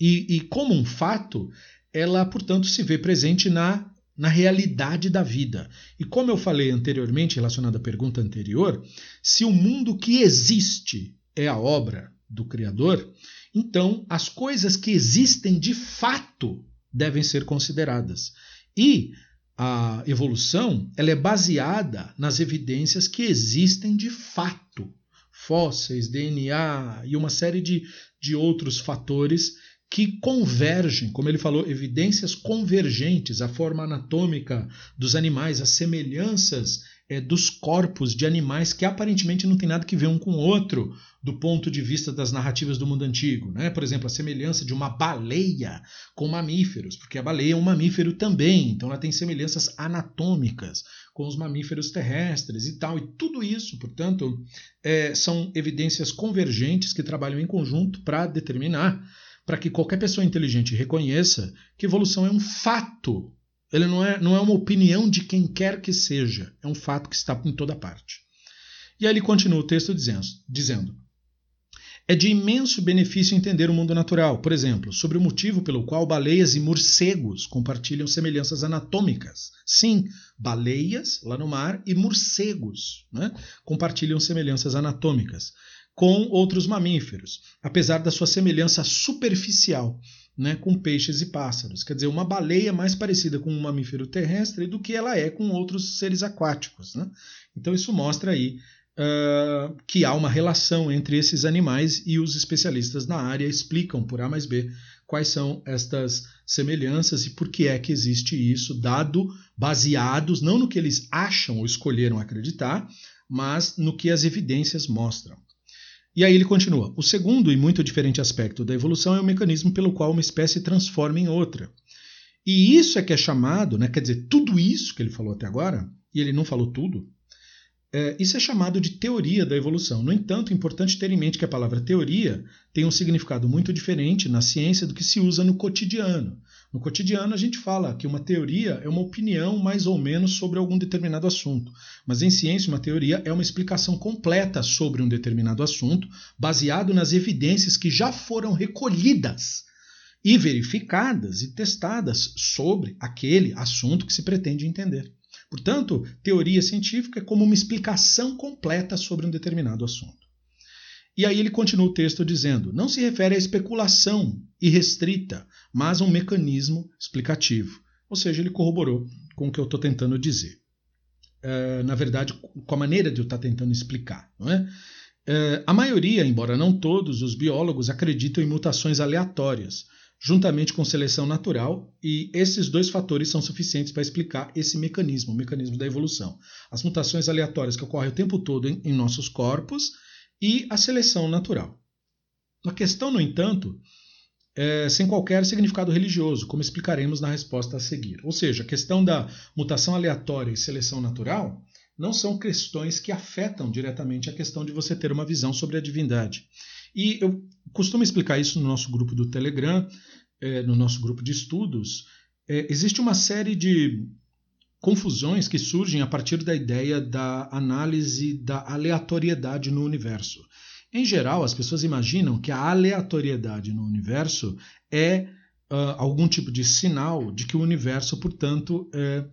e, e como um fato, ela, portanto, se vê presente na na realidade da vida. E como eu falei anteriormente, relacionado à pergunta anterior, se o mundo que existe é a obra do Criador, então as coisas que existem de fato devem ser consideradas. E a evolução ela é baseada nas evidências que existem de fato. Fósseis, DNA e uma série de, de outros fatores que convergem, como ele falou, evidências convergentes, a forma anatômica dos animais, as semelhanças é, dos corpos de animais que aparentemente não tem nada que ver um com o outro do ponto de vista das narrativas do mundo antigo. Né? Por exemplo, a semelhança de uma baleia com mamíferos, porque a baleia é um mamífero também, então ela tem semelhanças anatômicas com os mamíferos terrestres e tal. E tudo isso, portanto, é, são evidências convergentes que trabalham em conjunto para determinar para que qualquer pessoa inteligente reconheça que evolução é um fato. Ele não é, não é uma opinião de quem quer que seja, é um fato que está em toda parte. E aí ele continua o texto dizendo, dizendo: É de imenso benefício entender o mundo natural, por exemplo, sobre o motivo pelo qual baleias e morcegos compartilham semelhanças anatômicas. Sim, baleias lá no mar e morcegos né, compartilham semelhanças anatômicas com outros mamíferos, apesar da sua semelhança superficial né, com peixes e pássaros. Quer dizer, uma baleia é mais parecida com um mamífero terrestre do que ela é com outros seres aquáticos. Né? Então, isso mostra aí uh, que há uma relação entre esses animais e os especialistas na área explicam por A mais B quais são estas semelhanças e por que é que existe isso, dado baseados não no que eles acham ou escolheram acreditar, mas no que as evidências mostram. E aí ele continua: o segundo e muito diferente aspecto da evolução é o mecanismo pelo qual uma espécie transforma em outra. E isso é que é chamado, né, quer dizer, tudo isso que ele falou até agora, e ele não falou tudo, é, isso é chamado de teoria da evolução. No entanto, é importante ter em mente que a palavra teoria tem um significado muito diferente na ciência do que se usa no cotidiano. No cotidiano, a gente fala que uma teoria é uma opinião mais ou menos sobre algum determinado assunto. Mas em ciência, uma teoria é uma explicação completa sobre um determinado assunto, baseado nas evidências que já foram recolhidas e verificadas e testadas sobre aquele assunto que se pretende entender. Portanto, teoria científica é como uma explicação completa sobre um determinado assunto. E aí ele continua o texto dizendo: não se refere à especulação irrestrita, mas a um mecanismo explicativo. Ou seja, ele corroborou com o que eu estou tentando dizer. É, na verdade, com a maneira de eu estar tentando explicar. Não é? É, a maioria, embora não todos, os biólogos acreditam em mutações aleatórias, juntamente com seleção natural, e esses dois fatores são suficientes para explicar esse mecanismo, o mecanismo da evolução. As mutações aleatórias que ocorrem o tempo todo em, em nossos corpos e a seleção natural. A questão, no entanto, é sem qualquer significado religioso, como explicaremos na resposta a seguir. Ou seja, a questão da mutação aleatória e seleção natural não são questões que afetam diretamente a questão de você ter uma visão sobre a divindade. E eu costumo explicar isso no nosso grupo do Telegram, é, no nosso grupo de estudos. É, existe uma série de confusões que surgem a partir da ideia da análise da aleatoriedade no universo. Em geral, as pessoas imaginam que a aleatoriedade no universo é uh, algum tipo de sinal de que o universo, portanto, é,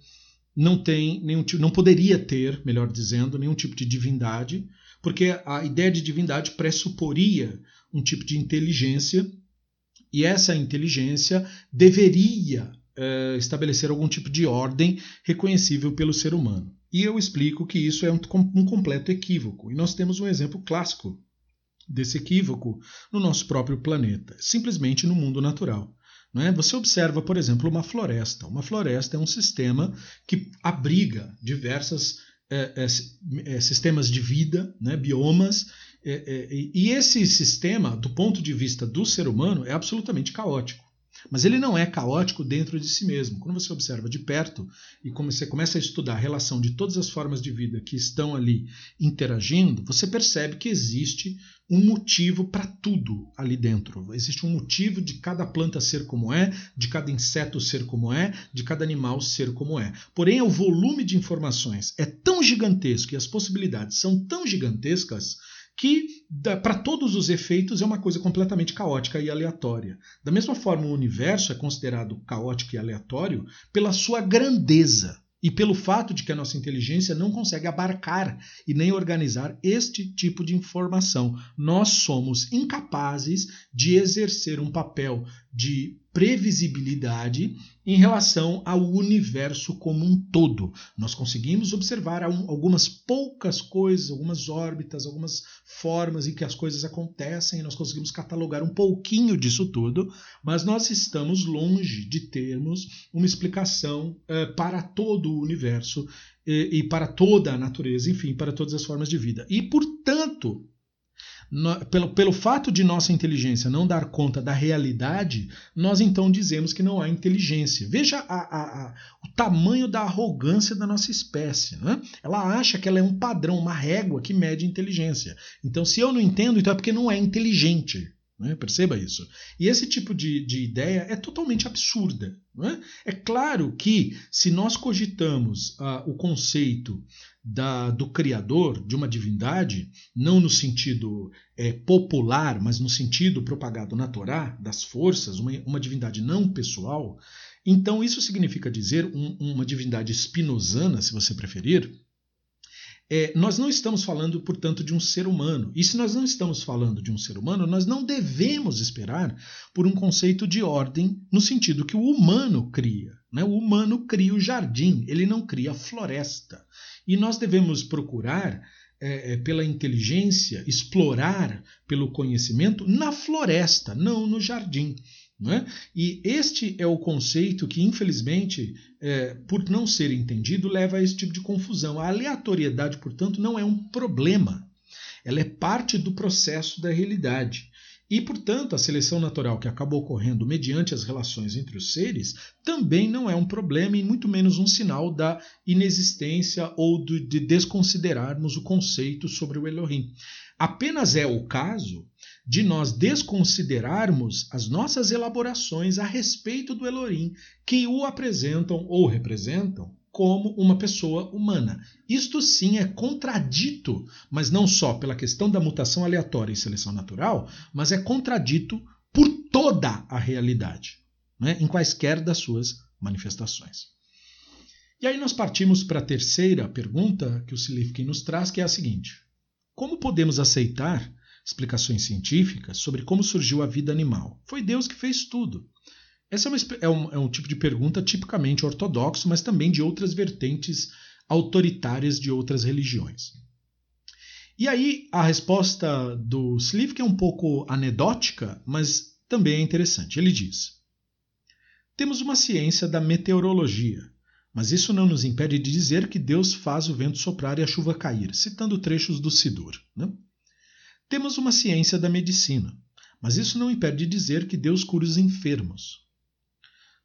não tem nenhum tipo, não poderia ter, melhor dizendo, nenhum tipo de divindade, porque a ideia de divindade pressuporia um tipo de inteligência e essa inteligência deveria é, estabelecer algum tipo de ordem reconhecível pelo ser humano. E eu explico que isso é um, um completo equívoco. E nós temos um exemplo clássico desse equívoco no nosso próprio planeta, simplesmente no mundo natural. É? Você observa, por exemplo, uma floresta. Uma floresta é um sistema que abriga diversos é, é, é, sistemas de vida, né, biomas, é, e esse sistema, do ponto de vista do ser humano, é absolutamente caótico. Mas ele não é caótico dentro de si mesmo. Quando você observa de perto e você começa a estudar a relação de todas as formas de vida que estão ali interagindo, você percebe que existe um motivo para tudo ali dentro. Existe um motivo de cada planta ser como é, de cada inseto ser como é, de cada animal ser como é. Porém, o volume de informações é tão gigantesco e as possibilidades são tão gigantescas que, para todos os efeitos, é uma coisa completamente caótica e aleatória. Da mesma forma, o universo é considerado caótico e aleatório pela sua grandeza e pelo fato de que a nossa inteligência não consegue abarcar e nem organizar este tipo de informação. Nós somos incapazes de exercer um papel de previsibilidade em relação ao universo como um todo. Nós conseguimos observar algumas poucas coisas, algumas órbitas, algumas formas em que as coisas acontecem, nós conseguimos catalogar um pouquinho disso tudo, mas nós estamos longe de termos uma explicação eh, para todo o universo e, e para toda a natureza, enfim, para todas as formas de vida. E, portanto, no, pelo, pelo fato de nossa inteligência não dar conta da realidade, nós então dizemos que não há inteligência. Veja a, a, a, o tamanho da arrogância da nossa espécie. Né? Ela acha que ela é um padrão, uma régua que mede inteligência. Então, se eu não entendo, então é porque não é inteligente. Né? Perceba isso. E esse tipo de, de ideia é totalmente absurda. É? é? claro que, se nós cogitamos ah, o conceito da, do Criador, de uma divindade, não no sentido é, popular, mas no sentido propagado na Torá, das forças, uma, uma divindade não pessoal, então isso significa dizer um, uma divindade espinosana, se você preferir, é, nós não estamos falando, portanto, de um ser humano. E se nós não estamos falando de um ser humano, nós não devemos esperar por um conceito de ordem no sentido que o humano cria. Né? O humano cria o jardim, ele não cria a floresta. E nós devemos procurar, é, é pela inteligência, explorar pelo conhecimento na floresta, não no jardim. É? E este é o conceito que, infelizmente, é, por não ser entendido, leva a esse tipo de confusão. A aleatoriedade, portanto, não é um problema. Ela é parte do processo da realidade. E, portanto, a seleção natural que acabou ocorrendo mediante as relações entre os seres também não é um problema e muito menos um sinal da inexistência ou de desconsiderarmos o conceito sobre o Elohim. Apenas é o caso de nós desconsiderarmos as nossas elaborações a respeito do Elohim, que o apresentam ou representam como uma pessoa humana. Isto sim é contradito, mas não só pela questão da mutação aleatória e seleção natural, mas é contradito por toda a realidade, né, em quaisquer das suas manifestações. E aí nós partimos para a terceira pergunta que o Silifkin nos traz, que é a seguinte: Como podemos aceitar explicações científicas sobre como surgiu a vida animal. Foi Deus que fez tudo. Essa é, uma, é, um, é um tipo de pergunta tipicamente ortodoxo, mas também de outras vertentes autoritárias de outras religiões. E aí a resposta do Slivk é um pouco anedótica, mas também é interessante. Ele diz: Temos uma ciência da meteorologia, mas isso não nos impede de dizer que Deus faz o vento soprar e a chuva cair, citando trechos do Sidur. Né? Temos uma ciência da medicina, mas isso não impede de dizer que Deus cura os enfermos.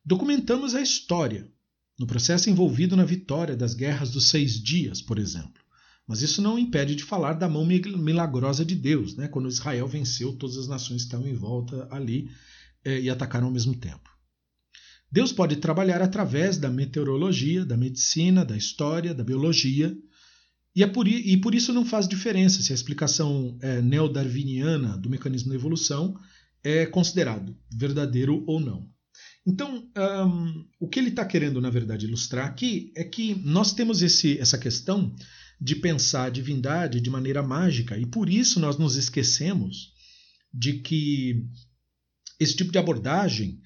Documentamos a história, no processo envolvido na vitória das guerras dos seis dias, por exemplo. Mas isso não impede de falar da mão milagrosa de Deus, né, quando Israel venceu todas as nações que estavam em volta ali eh, e atacaram ao mesmo tempo. Deus pode trabalhar através da meteorologia, da medicina, da história, da biologia, e, é por, e por isso não faz diferença se a explicação é, neodarwiniana do mecanismo da evolução é considerado verdadeiro ou não. Então, um, o que ele está querendo, na verdade, ilustrar aqui é que nós temos esse, essa questão de pensar a divindade de maneira mágica, e por isso nós nos esquecemos de que esse tipo de abordagem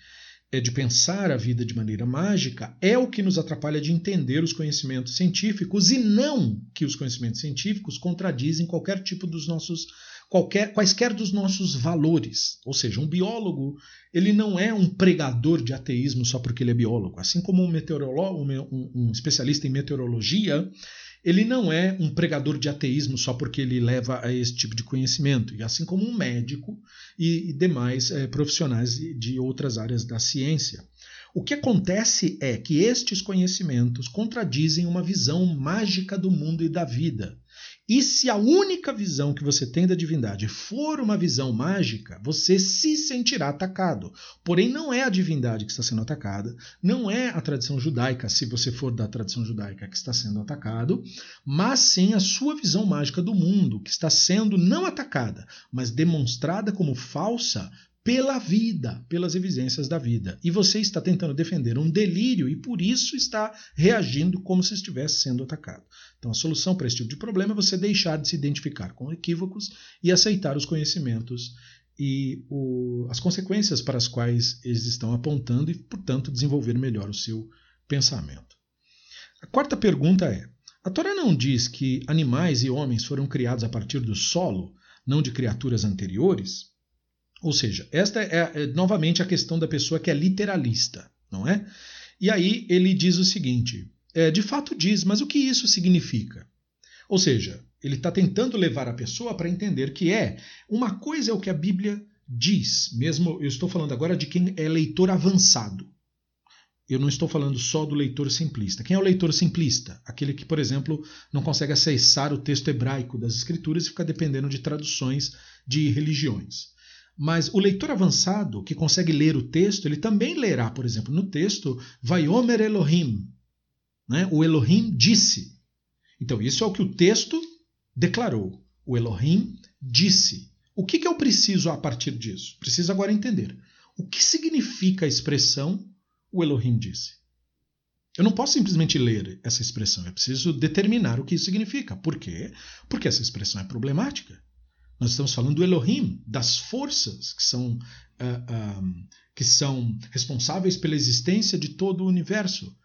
é de pensar a vida de maneira mágica é o que nos atrapalha de entender os conhecimentos científicos e não que os conhecimentos científicos contradizem qualquer tipo dos nossos qualquer, quaisquer dos nossos valores. Ou seja, um biólogo ele não é um pregador de ateísmo só porque ele é biólogo. Assim como um, meteorolo, um, um especialista em meteorologia, ele não é um pregador de ateísmo só porque ele leva a esse tipo de conhecimento, e assim como um médico e, e demais é, profissionais de outras áreas da ciência. O que acontece é que estes conhecimentos contradizem uma visão mágica do mundo e da vida. E se a única visão que você tem da divindade for uma visão mágica, você se sentirá atacado. Porém, não é a divindade que está sendo atacada, não é a tradição judaica, se você for da tradição judaica que está sendo atacado, mas sim a sua visão mágica do mundo, que está sendo não atacada, mas demonstrada como falsa pela vida, pelas evidências da vida. E você está tentando defender um delírio e por isso está reagindo como se estivesse sendo atacado. Então, a solução para esse tipo de problema é você deixar de se identificar com equívocos e aceitar os conhecimentos e o, as consequências para as quais eles estão apontando e, portanto, desenvolver melhor o seu pensamento. A quarta pergunta é: a Torá não diz que animais e homens foram criados a partir do solo, não de criaturas anteriores? Ou seja, esta é, é novamente a questão da pessoa que é literalista, não é? E aí ele diz o seguinte: é, de fato diz, mas o que isso significa? Ou seja, ele está tentando levar a pessoa para entender que é uma coisa é o que a Bíblia diz, mesmo eu estou falando agora de quem é leitor avançado. Eu não estou falando só do leitor simplista. Quem é o leitor simplista? Aquele que, por exemplo, não consegue acessar o texto hebraico das escrituras e fica dependendo de traduções de religiões. Mas o leitor avançado, que consegue ler o texto, ele também lerá, por exemplo, no texto, Vaiomer Elohim. Né? O Elohim disse. Então, isso é o que o texto declarou. O Elohim disse. O que, que eu preciso a partir disso? Preciso agora entender. O que significa a expressão o Elohim disse? Eu não posso simplesmente ler essa expressão, eu preciso determinar o que isso significa. Por quê? Porque essa expressão é problemática. Nós estamos falando do Elohim, das forças que são, uh, uh, que são responsáveis pela existência de todo o universo.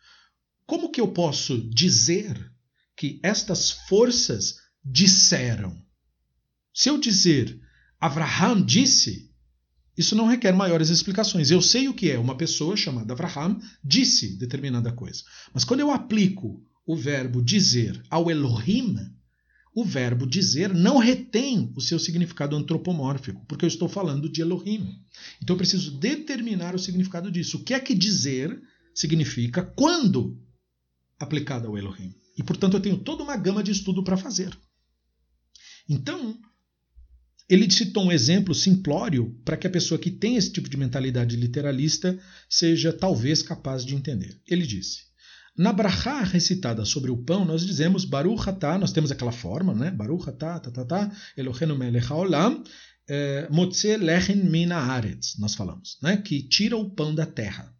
Como que eu posso dizer que estas forças disseram? Se eu dizer Abraham disse, isso não requer maiores explicações. Eu sei o que é. Uma pessoa chamada Abraham disse determinada coisa. Mas quando eu aplico o verbo dizer ao Elohim, o verbo dizer não retém o seu significado antropomórfico, porque eu estou falando de Elohim. Então eu preciso determinar o significado disso. O que é que dizer significa quando aplicado ao Elohim? E portanto eu tenho toda uma gama de estudo para fazer. Então, ele citou um exemplo simplório para que a pessoa que tem esse tipo de mentalidade literalista seja talvez capaz de entender. Ele disse: na brachá recitada sobre o pão, nós dizemos Baruch atah, nós temos aquela forma, né? Baruch atah, ta, ta, ta, Eloheinu melech haolam, eh, motze lechem mina aretz, nós falamos, né? Que tira o pão da terra.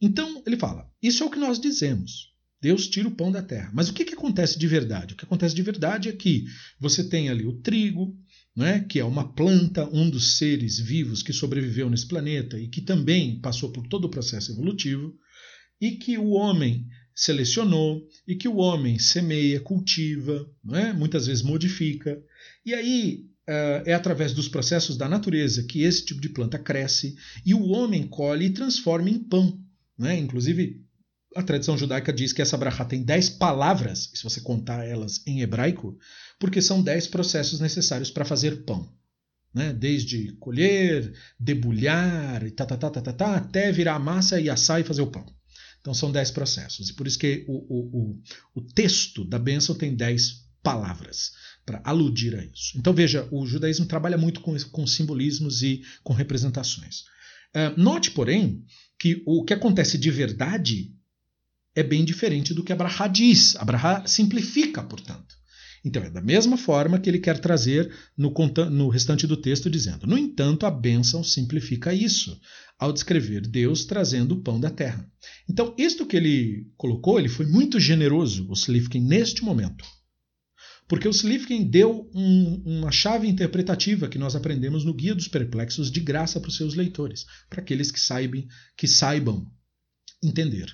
Então, ele fala, isso é o que nós dizemos. Deus tira o pão da terra. Mas o que, que acontece de verdade? O que acontece de verdade é que você tem ali o trigo, né, que é uma planta, um dos seres vivos que sobreviveu nesse planeta e que também passou por todo o processo evolutivo e que o homem selecionou e que o homem semeia, cultiva, é? muitas vezes modifica. E aí uh, é através dos processos da natureza que esse tipo de planta cresce e o homem colhe e transforma em pão. É? Inclusive, a tradição judaica diz que essa brachá tem dez palavras, se você contar elas em hebraico, porque são dez processos necessários para fazer pão. Né? Desde colher, debulhar, tá, tá, tá, tá, tá, tá, até virar massa e assar e fazer o pão. Então são dez processos. E por isso que o, o, o, o texto da bênção tem dez palavras para aludir a isso. Então veja, o judaísmo trabalha muito com, com simbolismos e com representações. Uh, note, porém, que o que acontece de verdade é bem diferente do que Abraha diz. Abraha simplifica, portanto. Então é da mesma forma que ele quer trazer no, restante do texto, dizendo: No entanto, a bênção simplifica isso, ao descrever Deus trazendo o pão da terra. Então, isto que ele colocou, ele foi muito generoso, o Slifkin, neste momento. Porque o Slivkin deu um, uma chave interpretativa que nós aprendemos no Guia dos Perplexos de graça para os seus leitores, para aqueles que saibam, que saibam entender.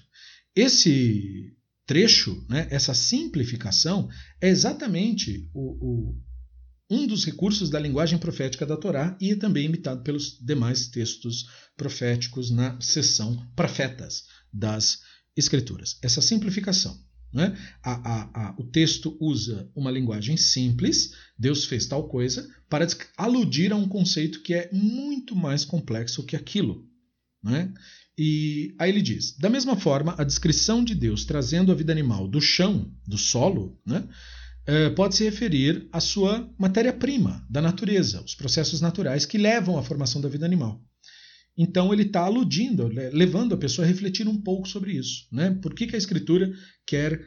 Esse trecho, né, essa simplificação, é exatamente o, o, um dos recursos da linguagem profética da Torá e é também imitado pelos demais textos proféticos na seção profetas das Escrituras. Essa simplificação. Né? A, a, a, o texto usa uma linguagem simples, Deus fez tal coisa, para aludir a um conceito que é muito mais complexo que aquilo. Né? E aí ele diz: da mesma forma, a descrição de Deus trazendo a vida animal do chão, do solo, né? É, pode se referir à sua matéria-prima, da natureza, os processos naturais que levam à formação da vida animal. Então ele está aludindo, levando a pessoa a refletir um pouco sobre isso. Né? Por que, que a escritura quer uh,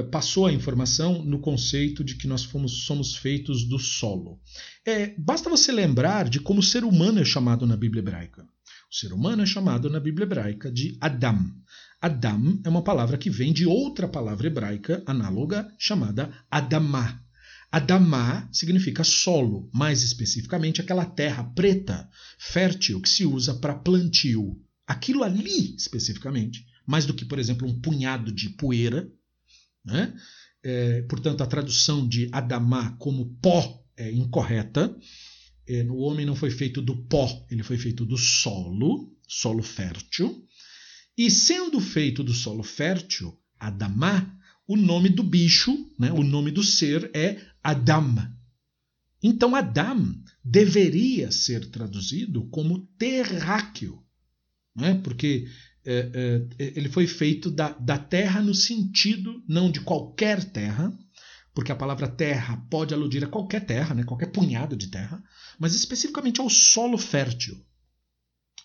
uh, passou a informação no conceito de que nós fomos, somos feitos do solo? É, basta você lembrar de como o ser humano é chamado na Bíblia hebraica. O ser humano é chamado na Bíblia hebraica de Adam. Adam é uma palavra que vem de outra palavra hebraica análoga chamada Adamá. Adamá significa solo, mais especificamente aquela terra preta, fértil, que se usa para plantio. Aquilo ali, especificamente, mais do que, por exemplo, um punhado de poeira. Né? É, portanto, a tradução de Adamá como pó é incorreta. É, o homem não foi feito do pó, ele foi feito do solo, solo fértil. E sendo feito do solo fértil, Adamá, o nome do bicho, né, o nome do ser é Adam. Então, Adam deveria ser traduzido como terráqueo, né, porque é, é, ele foi feito da, da terra no sentido não de qualquer terra, porque a palavra terra pode aludir a qualquer terra, né, qualquer punhado de terra, mas especificamente ao solo fértil.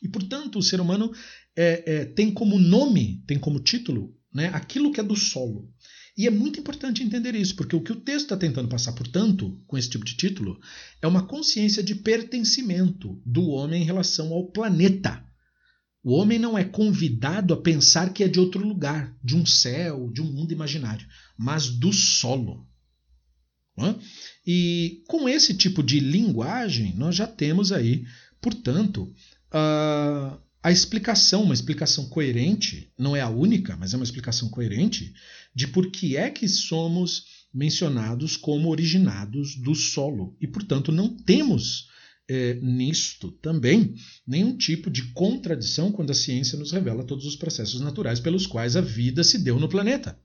E, portanto, o ser humano é, é, tem como nome, tem como título, né, aquilo que é do solo. E é muito importante entender isso, porque o que o texto está tentando passar, portanto, com esse tipo de título, é uma consciência de pertencimento do homem em relação ao planeta. O homem não é convidado a pensar que é de outro lugar, de um céu, de um mundo imaginário, mas do solo. E com esse tipo de linguagem, nós já temos aí, portanto, a, a explicação, uma explicação coerente, não é a única, mas é uma explicação coerente, de por que é que somos mencionados como originados do solo. E, portanto, não temos é, nisto também nenhum tipo de contradição quando a ciência nos revela todos os processos naturais pelos quais a vida se deu no planeta.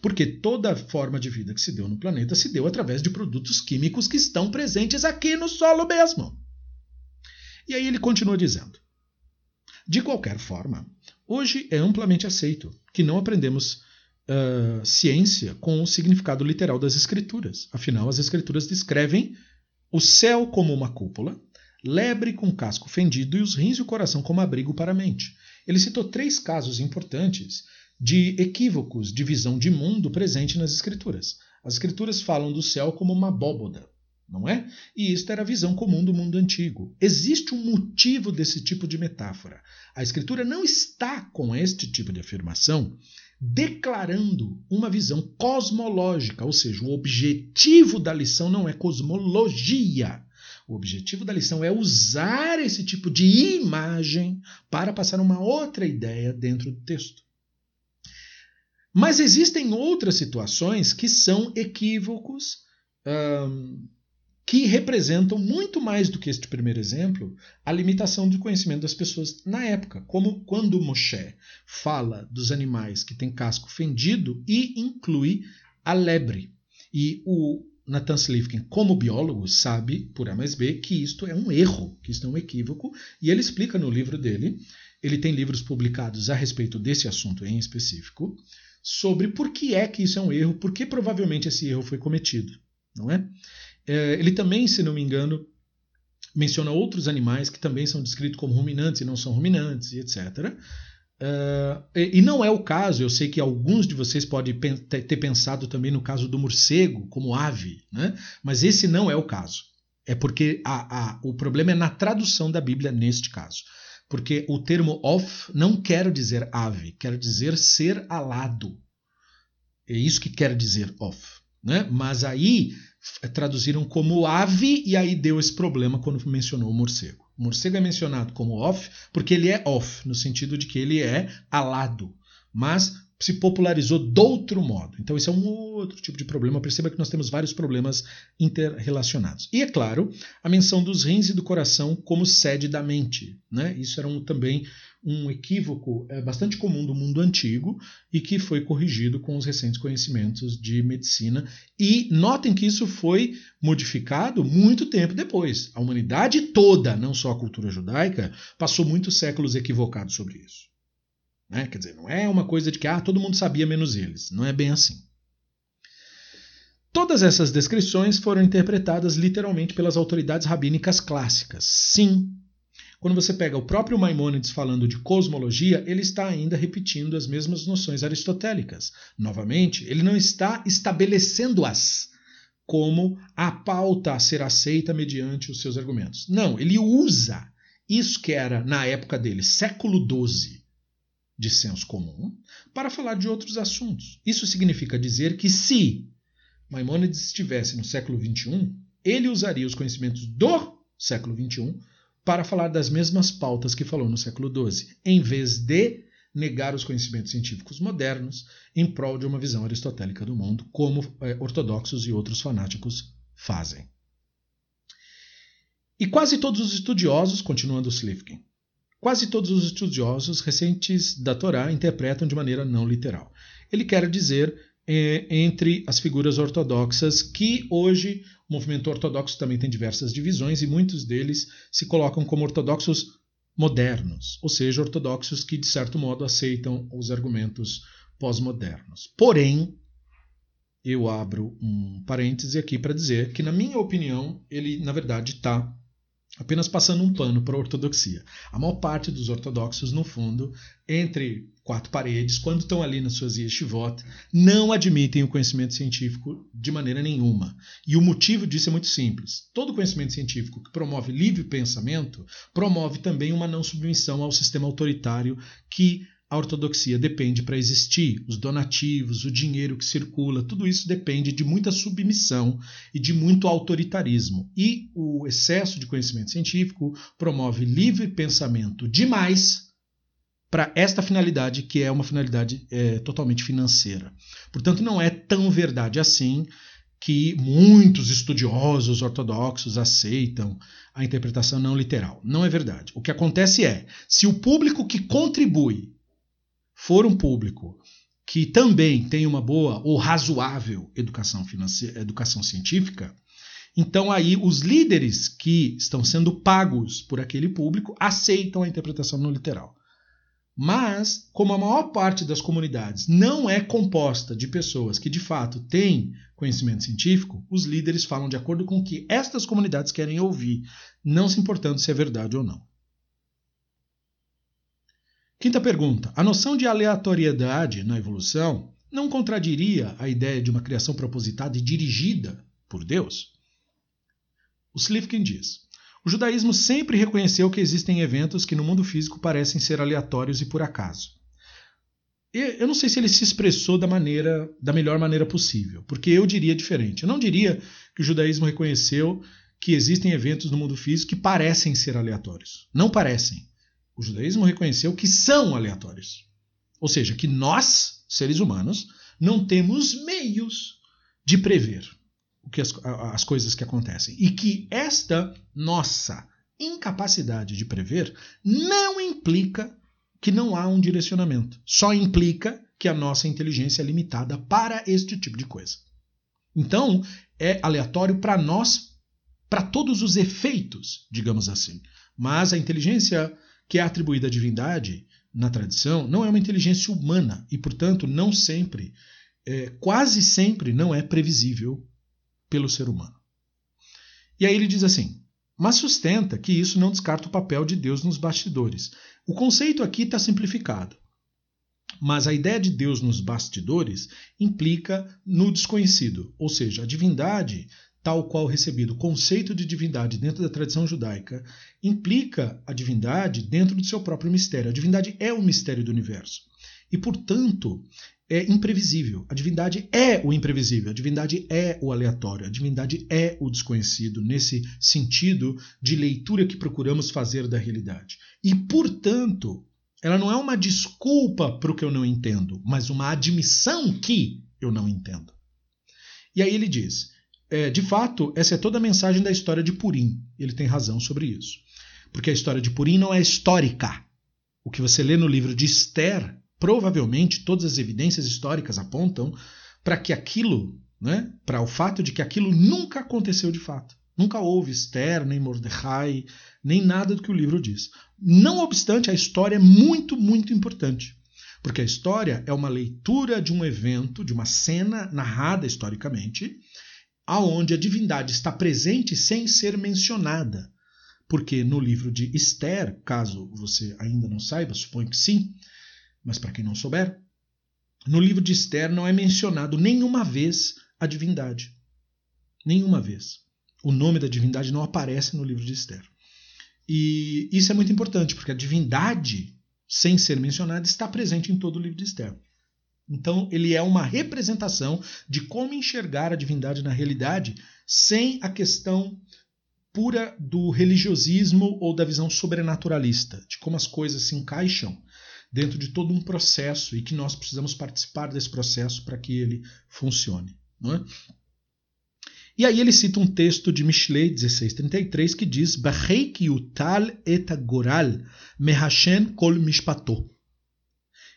Porque toda forma de vida que se deu no planeta se deu através de produtos químicos que estão presentes aqui no solo mesmo. E aí ele continua dizendo: De qualquer forma, hoje é amplamente aceito que não aprendemos uh, ciência com o significado literal das escrituras. Afinal, as escrituras descrevem o céu como uma cúpula, lebre com casco fendido e os rins e o coração como abrigo para a mente. Ele citou três casos importantes de equívocos de visão de mundo presente nas Escrituras. As Escrituras falam do céu como uma abóboda, não é? E isto era a visão comum do mundo antigo. Existe um motivo desse tipo de metáfora. A Escritura não está com este tipo de afirmação declarando uma visão cosmológica, ou seja, o objetivo da lição não é cosmologia. O objetivo da lição é usar esse tipo de imagem para passar uma outra ideia dentro do texto. Mas existem outras situações que são equívocos que representam muito mais do que este primeiro exemplo a limitação do conhecimento das pessoas na época, como quando Moshe fala dos animais que têm casco fendido e inclui a lebre. E o Nathan Slivkin, como biólogo, sabe, por A mais B, que isto é um erro, que isto é um equívoco, e ele explica no livro dele, ele tem livros publicados a respeito desse assunto em específico, sobre por que é que isso é um erro, por que provavelmente esse erro foi cometido, não é? é ele também, se não me engano, menciona outros animais que também são descritos como ruminantes e não são ruminantes, e etc. Uh, e não é o caso, eu sei que alguns de vocês podem ter pensado também no caso do morcego como ave, né? mas esse não é o caso. É porque a, a, o problema é na tradução da Bíblia neste caso porque o termo off não quer dizer ave, quer dizer ser alado. É isso que quer dizer off. Né? Mas aí traduziram como ave e aí deu esse problema quando mencionou o morcego. O morcego é mencionado como off porque ele é off, no sentido de que ele é alado, mas se popularizou de outro modo. Então, esse é um outro tipo de problema. Perceba que nós temos vários problemas interrelacionados. E, é claro, a menção dos rins e do coração como sede da mente. Né? Isso era um, também um equívoco é, bastante comum do mundo antigo e que foi corrigido com os recentes conhecimentos de medicina. E notem que isso foi modificado muito tempo depois. A humanidade toda, não só a cultura judaica, passou muitos séculos equivocados sobre isso. Né? Quer dizer, não é uma coisa de que ah, todo mundo sabia menos eles. Não é bem assim. Todas essas descrições foram interpretadas literalmente pelas autoridades rabínicas clássicas. Sim. Quando você pega o próprio Maimônides falando de cosmologia, ele está ainda repetindo as mesmas noções aristotélicas. Novamente, ele não está estabelecendo-as como a pauta a ser aceita mediante os seus argumentos. Não, ele usa isso que era, na época dele, século XII, de senso comum para falar de outros assuntos. Isso significa dizer que se Maimônides estivesse no século XXI, ele usaria os conhecimentos do século XXI para falar das mesmas pautas que falou no século XII, em vez de negar os conhecimentos científicos modernos em prol de uma visão aristotélica do mundo, como é, ortodoxos e outros fanáticos fazem. E quase todos os estudiosos, continuando Slivkin, Quase todos os estudiosos recentes da Torá interpretam de maneira não literal. Ele quer dizer é, entre as figuras ortodoxas que hoje o movimento ortodoxo também tem diversas divisões e muitos deles se colocam como ortodoxos modernos, ou seja, ortodoxos que de certo modo aceitam os argumentos pós-modernos. Porém, eu abro um parêntese aqui para dizer que, na minha opinião, ele na verdade está apenas passando um pano para a ortodoxia. A maior parte dos ortodoxos, no fundo, entre quatro paredes, quando estão ali nas suas yeshivot, não admitem o conhecimento científico de maneira nenhuma. E o motivo disso é muito simples. Todo conhecimento científico que promove livre pensamento promove também uma não submissão ao sistema autoritário que a ortodoxia depende para existir, os donativos, o dinheiro que circula, tudo isso depende de muita submissão e de muito autoritarismo. E o excesso de conhecimento científico promove livre pensamento demais para esta finalidade, que é uma finalidade é, totalmente financeira. Portanto, não é tão verdade assim que muitos estudiosos ortodoxos aceitam a interpretação não literal. Não é verdade. O que acontece é, se o público que contribui for um público que também tem uma boa ou razoável educação, financeira, educação científica, então aí os líderes que estão sendo pagos por aquele público aceitam a interpretação não literal. Mas, como a maior parte das comunidades não é composta de pessoas que de fato têm conhecimento científico, os líderes falam de acordo com o que estas comunidades querem ouvir, não se importando se é verdade ou não. Quinta pergunta: a noção de aleatoriedade na evolução não contradiria a ideia de uma criação propositada e dirigida por Deus? O Slivkin diz: o judaísmo sempre reconheceu que existem eventos que no mundo físico parecem ser aleatórios e por acaso. Eu não sei se ele se expressou da maneira, da melhor maneira possível, porque eu diria diferente. Eu não diria que o judaísmo reconheceu que existem eventos no mundo físico que parecem ser aleatórios. Não parecem o judaísmo reconheceu que são aleatórios. Ou seja, que nós, seres humanos, não temos meios de prever o que as, as coisas que acontecem. E que esta nossa incapacidade de prever não implica que não há um direcionamento. Só implica que a nossa inteligência é limitada para este tipo de coisa. Então, é aleatório para nós, para todos os efeitos, digamos assim. Mas a inteligência que é atribuída à divindade na tradição não é uma inteligência humana e, portanto, não sempre, é, quase sempre, não é previsível pelo ser humano. E aí ele diz assim: mas sustenta que isso não descarta o papel de Deus nos bastidores. O conceito aqui está simplificado. Mas a ideia de Deus nos bastidores implica no desconhecido, ou seja, a divindade tal qual recebido. O conceito de divindade dentro da tradição judaica implica a divindade dentro do seu próprio mistério. A divindade é o mistério do universo. E, portanto, é imprevisível. A divindade é o imprevisível, a divindade é o aleatório, a divindade é o desconhecido, nesse sentido de leitura que procuramos fazer da realidade. E, portanto, ela não é uma desculpa para o que eu não entendo, mas uma admissão que eu não entendo. E aí ele diz: é, de fato, essa é toda a mensagem da história de Purim. Ele tem razão sobre isso. Porque a história de Purim não é histórica. O que você lê no livro de Esther provavelmente todas as evidências históricas apontam para que aquilo, né, para o fato de que aquilo nunca aconteceu de fato. Nunca houve Esther, nem Mordecai, nem nada do que o livro diz. Não obstante, a história é muito, muito importante. Porque a história é uma leitura de um evento, de uma cena narrada historicamente, aonde a divindade está presente sem ser mencionada. Porque no livro de Esther, caso você ainda não saiba, suponho que sim, mas para quem não souber, no livro de Esther não é mencionado nenhuma vez a divindade. Nenhuma vez. O nome da divindade não aparece no livro de Esther. E isso é muito importante, porque a divindade, sem ser mencionada, está presente em todo o livro de Esther. Então, ele é uma representação de como enxergar a divindade na realidade sem a questão pura do religiosismo ou da visão sobrenaturalista, de como as coisas se encaixam dentro de todo um processo e que nós precisamos participar desse processo para que ele funcione. É? E aí ele cita um texto de Mishlei 1633 que diz kol mishpato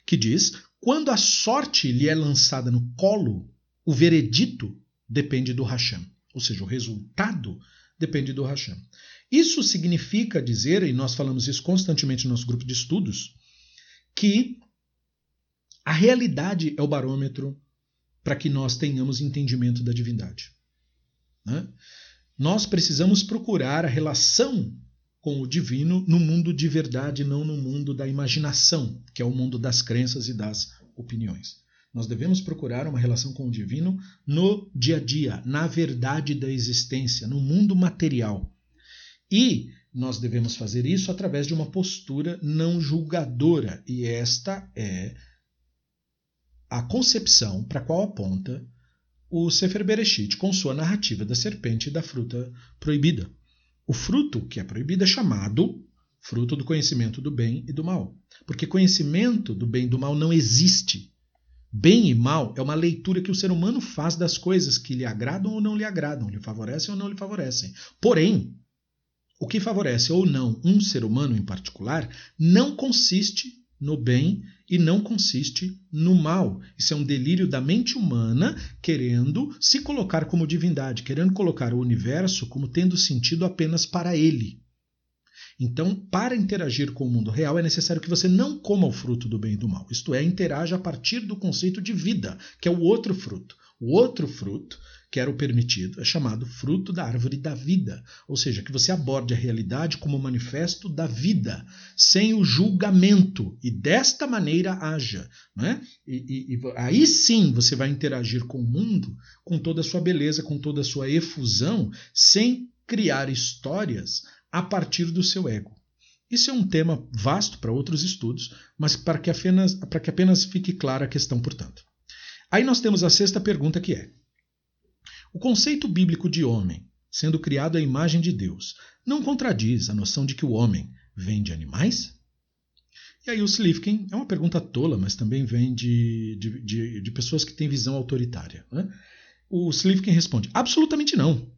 que diz quando a sorte lhe é lançada no colo, o veredito depende do Hashem, ou seja, o resultado depende do Hashem. Isso significa dizer, e nós falamos isso constantemente no nosso grupo de estudos, que a realidade é o barômetro para que nós tenhamos entendimento da divindade. Né? Nós precisamos procurar a relação com o divino no mundo de verdade, não no mundo da imaginação, que é o mundo das crenças e das opiniões. Nós devemos procurar uma relação com o divino no dia a dia, na verdade da existência, no mundo material. E nós devemos fazer isso através de uma postura não julgadora, e esta é a concepção para a qual aponta o Sefer Bereshit com sua narrativa da serpente e da fruta proibida. O fruto que é proibido é chamado fruto do conhecimento do bem e do mal, porque conhecimento do bem e do mal não existe. Bem e mal é uma leitura que o ser humano faz das coisas que lhe agradam ou não lhe agradam, lhe favorecem ou não lhe favorecem. Porém, o que favorece ou não um ser humano em particular não consiste no bem e não consiste no mal. Isso é um delírio da mente humana querendo se colocar como divindade, querendo colocar o universo como tendo sentido apenas para ele. Então, para interagir com o mundo real, é necessário que você não coma o fruto do bem e do mal. Isto é, interaja a partir do conceito de vida, que é o outro fruto. O outro fruto que era o permitido, é chamado fruto da árvore da vida, ou seja, que você aborde a realidade como manifesto da vida, sem o julgamento, e desta maneira haja. Né? E, e, e aí sim você vai interagir com o mundo com toda a sua beleza, com toda a sua efusão, sem criar histórias a partir do seu ego. Isso é um tema vasto para outros estudos, mas para que apenas, para que apenas fique clara a questão, portanto. Aí nós temos a sexta pergunta que é: o conceito bíblico de homem, sendo criado à imagem de Deus, não contradiz a noção de que o homem vem de animais? E aí o Slivkin, é uma pergunta tola, mas também vem de, de, de, de pessoas que têm visão autoritária. Né? O Slivkin responde: absolutamente não.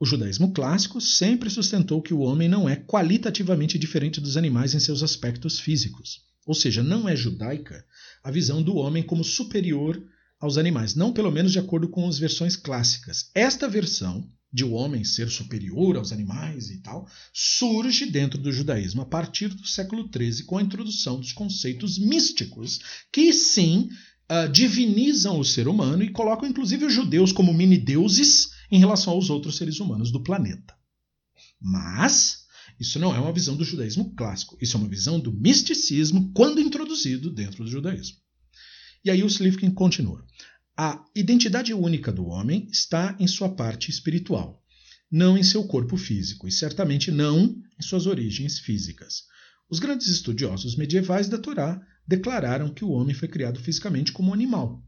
O judaísmo clássico sempre sustentou que o homem não é qualitativamente diferente dos animais em seus aspectos físicos. Ou seja, não é judaica a visão do homem como superior aos animais, não pelo menos de acordo com as versões clássicas. Esta versão de o homem ser superior aos animais e tal, surge dentro do judaísmo a partir do século XIII com a introdução dos conceitos místicos, que sim uh, divinizam o ser humano e colocam inclusive os judeus como mini-deuses em relação aos outros seres humanos do planeta. Mas isso não é uma visão do judaísmo clássico, isso é uma visão do misticismo quando introduzido dentro do judaísmo. E aí o Slivkin continua. A identidade única do homem está em sua parte espiritual, não em seu corpo físico, e certamente não em suas origens físicas. Os grandes estudiosos medievais da Torá declararam que o homem foi criado fisicamente como animal,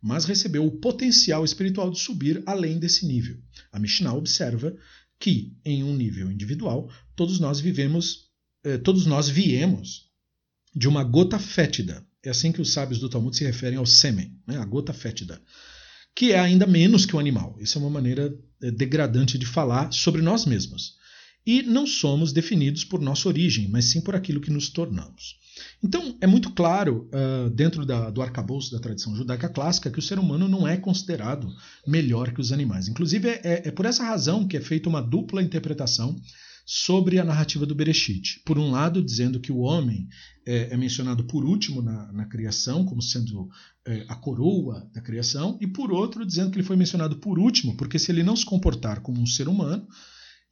mas recebeu o potencial espiritual de subir além desse nível. A Mishnah observa que, em um nível individual, todos nós vivemos, eh, todos nós viemos de uma gota fétida. É assim que os sábios do Talmud se referem ao sêmen, né, a gota fétida, que é ainda menos que o animal. Isso é uma maneira eh, degradante de falar sobre nós mesmos. E não somos definidos por nossa origem, mas sim por aquilo que nos tornamos. Então, é muito claro, uh, dentro da, do arcabouço da tradição judaica clássica, que o ser humano não é considerado melhor que os animais. Inclusive, é, é, é por essa razão que é feita uma dupla interpretação sobre a narrativa do Bereshit. Por um lado, dizendo que o homem é, é mencionado por último na, na criação, como sendo é, a coroa da criação, e por outro, dizendo que ele foi mencionado por último, porque se ele não se comportar como um ser humano,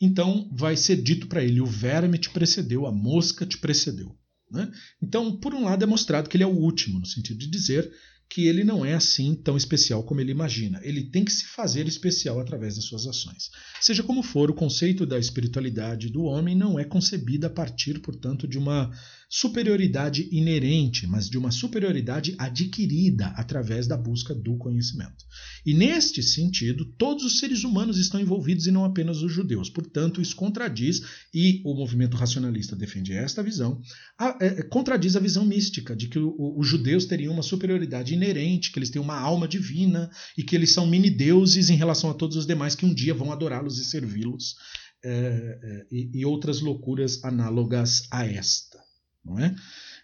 então vai ser dito para ele: o verme te precedeu, a mosca te precedeu. Né? Então, por um lado, é mostrado que ele é o último, no sentido de dizer que ele não é assim tão especial como ele imagina. Ele tem que se fazer especial através das suas ações. Seja como for, o conceito da espiritualidade do homem não é concebido a partir, portanto, de uma superioridade inerente, mas de uma superioridade adquirida através da busca do conhecimento. E neste sentido, todos os seres humanos estão envolvidos e não apenas os judeus. Portanto, isso contradiz, e o movimento racionalista defende esta visão, a, é, contradiz a visão mística de que os judeus teriam uma superioridade inerente, que eles têm uma alma divina e que eles são mini-deuses em relação a todos os demais que um dia vão adorá-los e servi-los. É, é, e, e outras loucuras análogas a esta não é?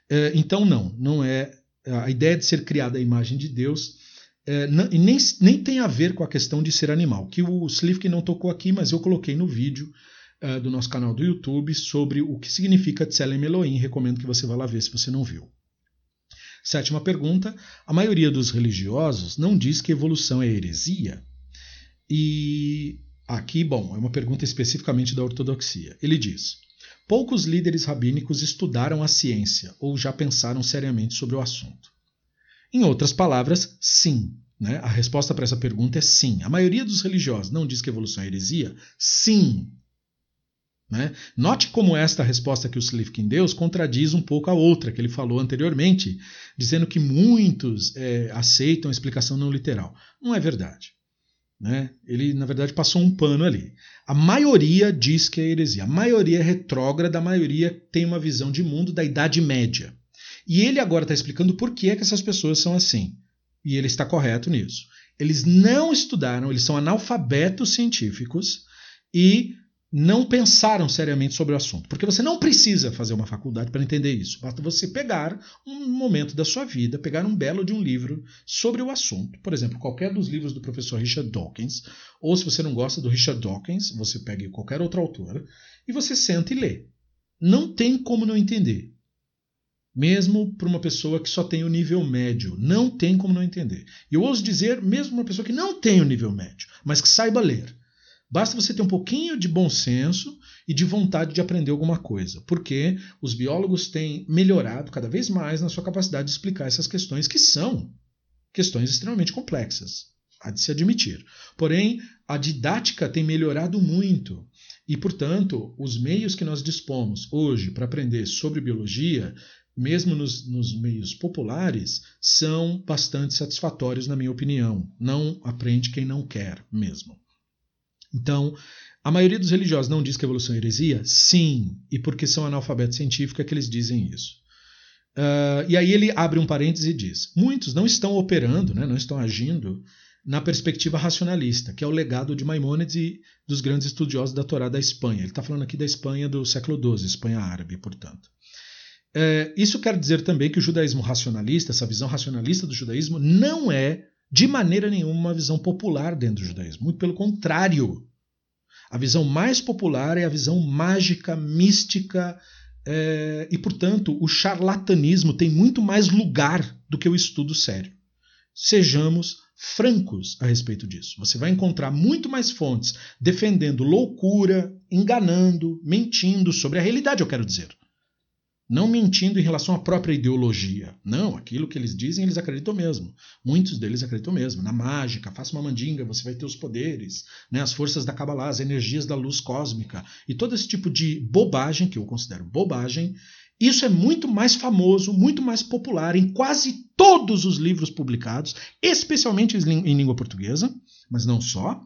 é? Então, não, não é. A ideia de ser criada a imagem de Deus é, nem, nem tem a ver com a questão de ser animal, que o Slivkin não tocou aqui, mas eu coloquei no vídeo é, do nosso canal do YouTube sobre o que significa Tselem Elohim. Recomendo que você vá lá ver se você não viu. Sétima pergunta: a maioria dos religiosos não diz que evolução é heresia. E aqui, bom, é uma pergunta especificamente da ortodoxia. Ele diz: Poucos líderes rabínicos estudaram a ciência ou já pensaram seriamente sobre o assunto. Em outras palavras, sim. Né? A resposta para essa pergunta é sim. A maioria dos religiosos não diz que evolução é heresia? Sim. Né? Note como esta resposta que o Slivkin deu contradiz um pouco a outra que ele falou anteriormente, dizendo que muitos é, aceitam a explicação não literal. Não é verdade. Né? Ele, na verdade, passou um pano ali. A maioria diz que é heresia. A maioria é retrógrada, a maioria tem uma visão de mundo da Idade Média. E ele agora está explicando por que, é que essas pessoas são assim. E ele está correto nisso. Eles não estudaram, eles são analfabetos científicos e não pensaram seriamente sobre o assunto. Porque você não precisa fazer uma faculdade para entender isso. Basta você pegar um momento da sua vida, pegar um belo de um livro sobre o assunto. Por exemplo, qualquer dos livros do professor Richard Dawkins. Ou se você não gosta do Richard Dawkins, você pega qualquer outro autor e você senta e lê. Não tem como não entender. Mesmo para uma pessoa que só tem o nível médio, não tem como não entender. E eu ouso dizer, mesmo uma pessoa que não tem o nível médio, mas que saiba ler, Basta você ter um pouquinho de bom senso e de vontade de aprender alguma coisa, porque os biólogos têm melhorado cada vez mais na sua capacidade de explicar essas questões, que são questões extremamente complexas, há de se admitir. Porém, a didática tem melhorado muito e, portanto, os meios que nós dispomos hoje para aprender sobre biologia mesmo nos, nos, meios populares, são bastante satisfatórios, na minha opinião. Não aprende quem não quer mesmo. Então, a maioria dos religiosos não diz que a evolução é heresia? Sim, e porque são analfabetos científicos é que eles dizem isso. Uh, e aí ele abre um parêntese e diz: muitos não estão operando, né, não estão agindo na perspectiva racionalista, que é o legado de Maimônides e dos grandes estudiosos da Torá da Espanha. Ele está falando aqui da Espanha do século XII, Espanha árabe, portanto. Uh, isso quer dizer também que o judaísmo racionalista, essa visão racionalista do judaísmo, não é de maneira nenhuma uma visão popular dentro do judaísmo. Muito pelo contrário. A visão mais popular é a visão mágica, mística, é, e, portanto, o charlatanismo tem muito mais lugar do que o estudo sério. Sejamos francos a respeito disso. Você vai encontrar muito mais fontes defendendo loucura, enganando, mentindo sobre a realidade, eu quero dizer. Não mentindo em relação à própria ideologia. Não, aquilo que eles dizem, eles acreditam mesmo. Muitos deles acreditam mesmo. Na mágica, faça uma mandinga, você vai ter os poderes, né, as forças da Kabbalah, as energias da luz cósmica. E todo esse tipo de bobagem, que eu considero bobagem, Isso é muito mais famoso, muito mais popular em quase todos os livros publicados, especialmente em língua portuguesa, mas não só.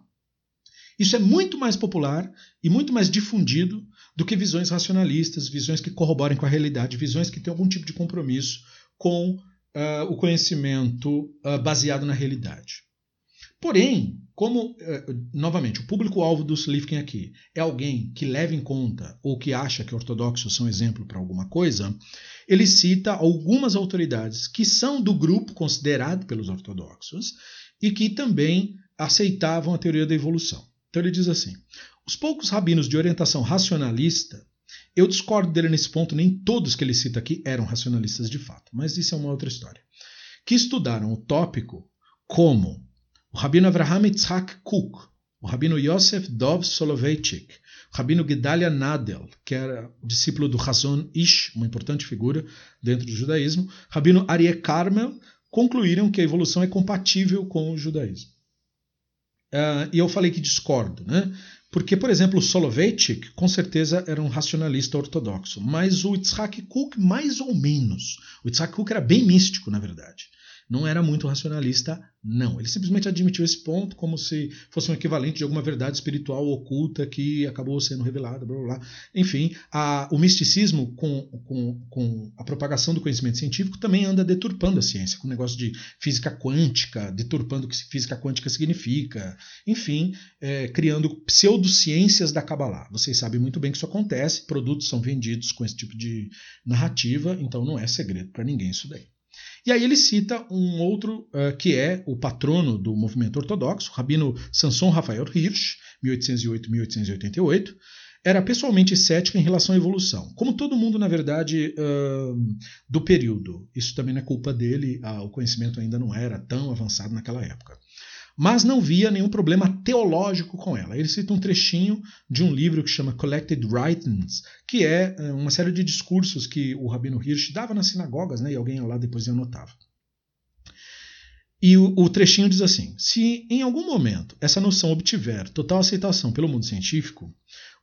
Isso é muito mais popular e muito mais difundido do que visões racionalistas, visões que corroborem com a realidade, visões que têm algum tipo de compromisso com uh, o conhecimento uh, baseado na realidade. Porém, como, uh, novamente, o público-alvo do Slivkin aqui é alguém que leva em conta ou que acha que ortodoxos são exemplo para alguma coisa, ele cita algumas autoridades que são do grupo considerado pelos ortodoxos e que também aceitavam a teoria da evolução. Então ele diz assim: os poucos rabinos de orientação racionalista, eu discordo dele nesse ponto, nem todos que ele cita aqui eram racionalistas de fato, mas isso é uma outra história. Que estudaram o tópico como o rabino Avraham Yitzhak Kuk, o rabino Yosef Dov Soloveitchik, o rabino Gedalia Nadel, que era discípulo do Hazon Ish, uma importante figura dentro do judaísmo, o rabino Arie Carmel, concluíram que a evolução é compatível com o judaísmo. Uh, e eu falei que discordo, né? Porque, por exemplo, o Soloveitchik, com certeza, era um racionalista ortodoxo, mas o Itzhak Kuk, mais ou menos. O Itzhak Kuk era bem místico, na verdade não era muito racionalista, não. Ele simplesmente admitiu esse ponto como se fosse um equivalente de alguma verdade espiritual oculta que acabou sendo revelada, blá blá blá. Enfim, a, o misticismo com, com, com a propagação do conhecimento científico também anda deturpando a ciência, com o negócio de física quântica, deturpando o que física quântica significa, enfim, é, criando pseudociências da Kabbalah. Vocês sabem muito bem que isso acontece, produtos são vendidos com esse tipo de narrativa, então não é segredo para ninguém isso daí. E aí ele cita um outro uh, que é o patrono do movimento ortodoxo, rabino Samson Rafael Hirsch, 1808-1888, era pessoalmente cético em relação à evolução. Como todo mundo, na verdade, uh, do período. Isso também não é culpa dele, uh, o conhecimento ainda não era tão avançado naquela época mas não via nenhum problema teológico com ela. Ele cita um trechinho de um livro que chama Collected Writings, que é eh, uma série de discursos que o Rabino Hirsch dava nas sinagogas, né, e alguém lá depois anotava. E o, o, trechinho diz assim: se em algum momento essa noção obtiver total aceitação pelo mundo científico,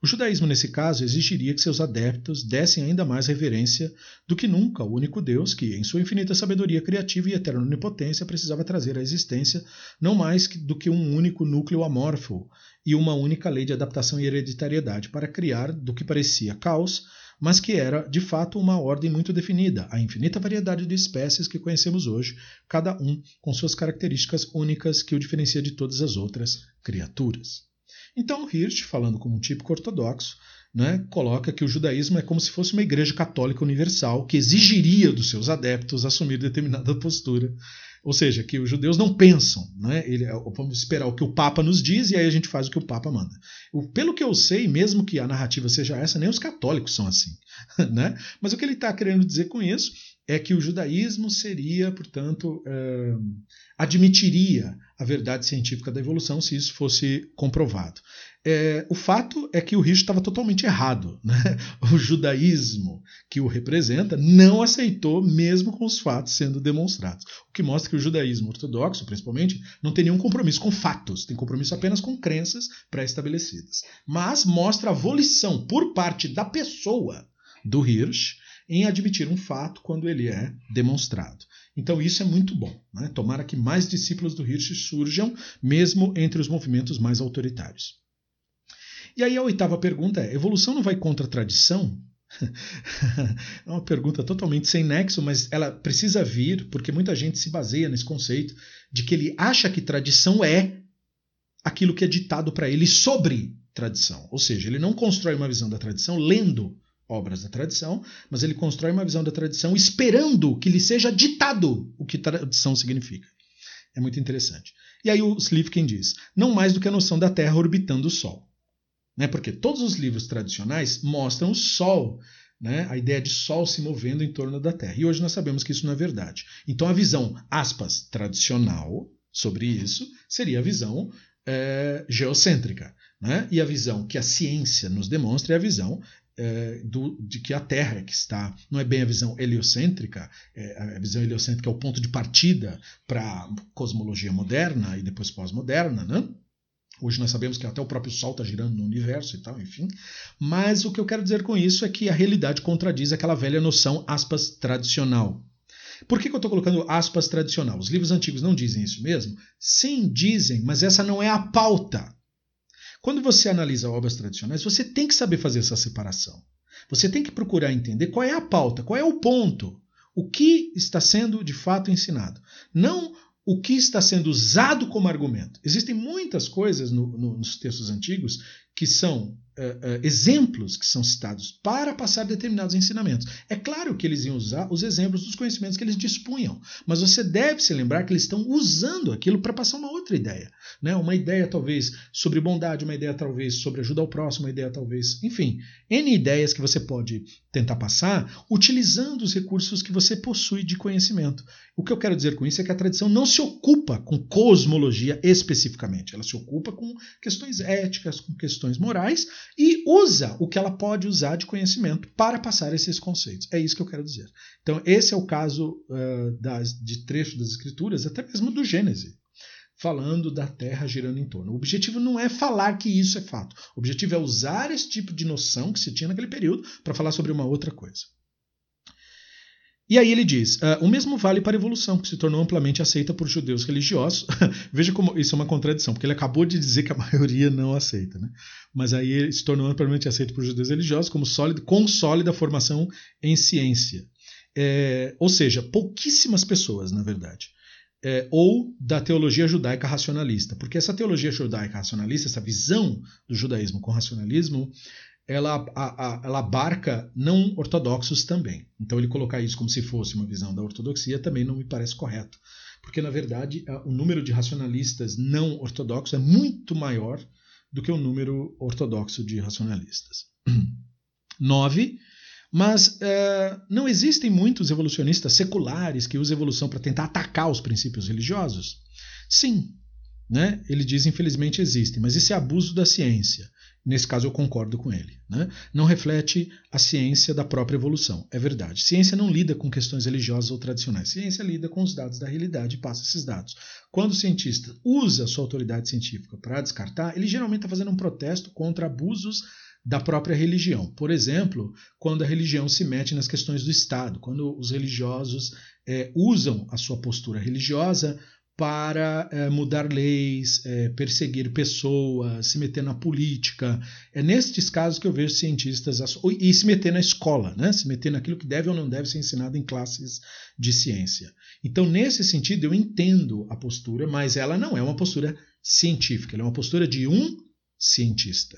o judaísmo, nesse caso, exigiria que seus adeptos dessem ainda mais reverência do que nunca ao único Deus que, em sua infinita sabedoria criativa e eterna onipotência, precisava trazer à existência não mais do que um único núcleo amorfo e uma única lei de adaptação e hereditariedade para criar do que parecia caos mas que era, de fato, uma ordem muito definida, a infinita variedade de espécies que conhecemos hoje, cada um com suas características únicas que o diferencia de todas as outras criaturas. Então, Hirsch, falando como um típico ortodoxo, né, coloca que o judaísmo é como se fosse uma igreja católica universal que exigiria dos seus adeptos assumir determinada postura ou seja, que os judeus não pensam, né? Ele, vamos esperar o que o Papa nos diz e aí a gente faz o que o Papa manda. Pelo que eu sei, mesmo que a narrativa seja essa, nem os católicos são assim. Né? Mas o que ele está querendo dizer com isso é que o judaísmo seria, portanto, é, admitiria a verdade científica da evolução se isso fosse comprovado. É, o fato é que o Rich estava totalmente errado. Né? O judaísmo que o representa não aceitou, mesmo com os fatos sendo demonstrados. O que mostra que o judaísmo ortodoxo, principalmente, não tem nenhum compromisso com fatos, tem compromisso apenas com crenças pré-estabelecidas. Mas mostra a volição por parte da pessoa do Hirsch em admitir um fato quando ele é demonstrado. Então isso é muito bom. Né? Tomara que mais discípulos do Hirsch surjam, mesmo entre os movimentos mais autoritários. E aí a oitava pergunta é: evolução não vai contra a tradição? é uma pergunta totalmente sem nexo, mas ela precisa vir porque muita gente se baseia nesse conceito de que ele acha que tradição é aquilo que é ditado para ele sobre tradição. Ou seja, ele não constrói uma visão da tradição lendo obras da tradição, mas ele constrói uma visão da tradição esperando que lhe seja ditado o que tradição significa. É muito interessante. E aí o Slivkin diz: não mais do que a noção da Terra orbitando o Sol. Né? Porque todos os livros tradicionais mostram o Sol, né? a ideia de Sol se movendo em torno da Terra. E hoje nós sabemos que isso não é verdade. Então a visão, aspas, tradicional sobre isso seria a visão é, geocêntrica. Né? E a visão que a ciência nos demonstra é a visão é, do, de que a Terra é que está, não é bem a visão heliocêntrica, é, a visão heliocêntrica é o ponto de partida para a cosmologia moderna e depois pós-moderna, né? Hoje nós sabemos que até o próprio Sol está girando no universo e tal, enfim. Mas o que eu quero dizer com isso é que a realidade contradiz aquela velha noção, aspas, tradicional. Por que, que eu estou colocando aspas tradicional? Os livros antigos não dizem isso mesmo? Sim, dizem, mas essa não é a pauta. Quando você analisa obras tradicionais, você tem que saber fazer essa separação. Você tem que procurar entender qual é a pauta, qual é o ponto, o que está sendo de fato ensinado. Não o que está sendo usado como argumento. Existem muitas coisas no, no, nos textos antigos que são uh, uh, exemplos que são citados para passar determinados ensinamentos. É claro que eles iam usar os exemplos dos conhecimentos que eles dispunham, mas você deve se lembrar que eles estão usando aquilo para passar uma outra ideia. Né? Uma ideia talvez sobre bondade, uma ideia talvez sobre ajuda ao próximo, uma ideia talvez. Enfim, N ideias que você pode tentar passar utilizando os recursos que você possui de conhecimento. O que eu quero dizer com isso é que a tradição não se ocupa com cosmologia especificamente, ela se ocupa com questões éticas, com questões questões morais e usa o que ela pode usar de conhecimento para passar esses conceitos. É isso que eu quero dizer. Então, esse é o caso uh, das, de trecho das Escrituras, até mesmo do Gênesis, falando da Terra girando em torno. O objetivo não é falar que isso é fato. O objetivo é usar esse tipo de noção que se tinha naquele período para falar sobre uma outra coisa. E aí ele diz: uh, o mesmo vale para a evolução, que se tornou amplamente aceita por judeus religiosos. Veja como isso é uma contradição, porque ele acabou de dizer que a maioria não aceita, né? Mas aí ele se tornou amplamente aceito por judeus religiosos como sólido, com sólida formação em ciência. É, ou seja, pouquíssimas pessoas, na verdade. É, ou da teologia judaica racionalista, porque essa teologia judaica racionalista, essa visão do judaísmo com racionalismo, ela, a, a, ela abarca não ortodoxos também. Então, ele colocar isso como se fosse uma visão da ortodoxia também não me parece correto. Porque, na verdade, o número de racionalistas não ortodoxos é muito maior do que o número ortodoxo de racionalistas. Nove, mas é, não existem muitos evolucionistas seculares que usam evolução para tentar atacar os princípios religiosos? Sim, né? ele diz, infelizmente existem, mas esse é abuso da ciência. Nesse caso, eu concordo com ele. Né? Não reflete a ciência da própria evolução. É verdade. Ciência não lida com questões religiosas ou tradicionais. Ciência lida com os dados da realidade e passa esses dados. Quando o cientista usa sua autoridade científica para descartar, ele geralmente está fazendo um protesto contra abusos da própria religião. Por exemplo, quando a religião se mete nas questões do Estado, quando os religiosos é, usam a sua postura religiosa para é, mudar leis, é, perseguir pessoas, se meter na política. É nestes casos que eu vejo cientistas e se meter na escola, né? se meter naquilo que deve ou não deve ser ensinado em classes de ciência. Então, nesse sentido, eu entendo a postura, mas ela não é uma postura científica, ela é uma postura de um cientista.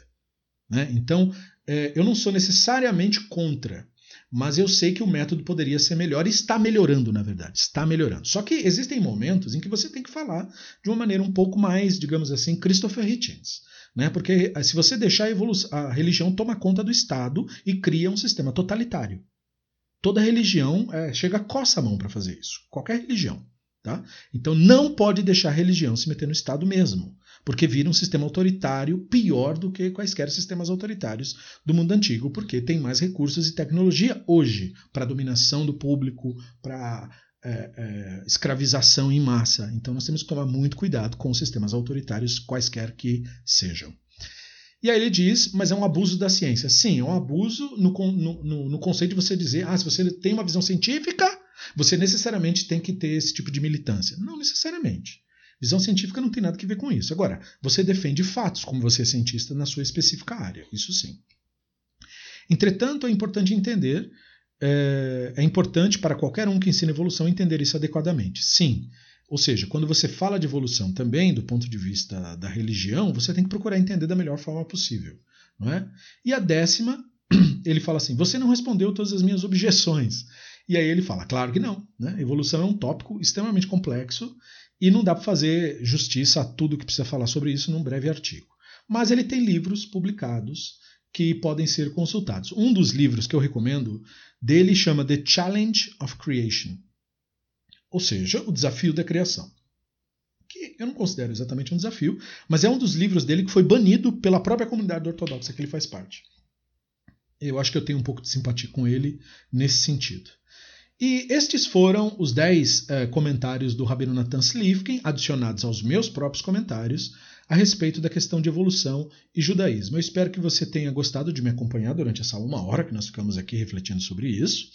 Né? Então, é, eu não sou necessariamente contra mas eu sei que o método poderia ser melhor e está melhorando, na verdade, está melhorando. Só que existem momentos em que você tem que falar de uma maneira um pouco mais, digamos assim, Christopher Hitchens. Né? Porque eh, se você deixar a, a religião toma conta do Estado e cria um sistema totalitário. Toda religião é, chega coça a mão para fazer isso. Qualquer religião. Tá? Então não pode deixar a religião se meter no Estado mesmo porque vira um sistema autoritário pior do que quaisquer sistemas autoritários do mundo antigo, porque tem mais recursos e tecnologia hoje para dominação do público, para é, é, escravização em massa. Então nós temos que tomar muito cuidado com os sistemas autoritários, quaisquer que sejam. E aí ele diz, mas é um abuso da ciência. Sim, é um abuso no, no, no, conceito de você dizer, ah, se você tem uma visão científica, você necessariamente tem que ter esse tipo de militância. Não necessariamente. Visão científica não tem nada a ver com isso. Agora, você defende fatos, como você é cientista na sua específica área. Isso sim. Entretanto, é importante entender, é, é importante para qualquer um que ensina evolução entender isso adequadamente. Sim. Ou seja, quando você fala de evolução também, do ponto de vista da religião, você tem que procurar entender da melhor forma possível. Não é? E a décima, ele fala assim: você não respondeu todas as minhas objeções. E aí ele fala: claro que não. Né? Evolução é um tópico extremamente complexo e não dá para fazer justiça a tudo que precisa falar sobre isso num breve artigo. Mas ele tem livros publicados que podem ser consultados. Um dos livros que eu recomendo dele chama The Challenge of Creation, ou seja, o desafio da criação. Que eu não considero exatamente um desafio, mas é um dos livros dele que foi banido pela própria comunidade ortodoxa que ele faz parte. Eu acho que eu tenho um pouco de simpatia com ele nesse sentido. E estes foram os 10 eh, comentários do Rabino Nathan Slivkin, adicionados aos meus próprios comentários, a respeito da questão de evolução e judaísmo. Eu espero que você tenha gostado de me acompanhar durante essa uma hora que nós ficamos aqui refletindo sobre isso.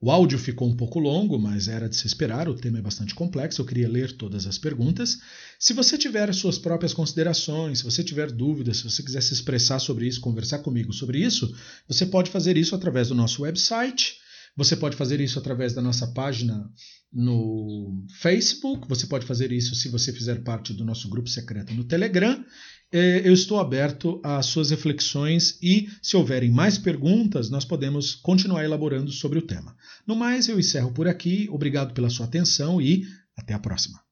O áudio ficou um pouco longo, mas era de se esperar, o tema é bastante complexo, eu queria ler todas as perguntas. Se você tiver suas próprias considerações, se você tiver dúvidas, se você quiser se expressar sobre isso, conversar comigo sobre isso, você pode fazer isso através do nosso website, você pode fazer isso através da nossa página no Facebook, você pode fazer isso se você fizer parte do nosso grupo secreto no Telegram. É, eu estou aberto às suas reflexões e, se houverem mais perguntas, nós podemos continuar elaborando sobre o tema. No mais, eu encerro por aqui. Obrigado pela sua atenção e até a próxima.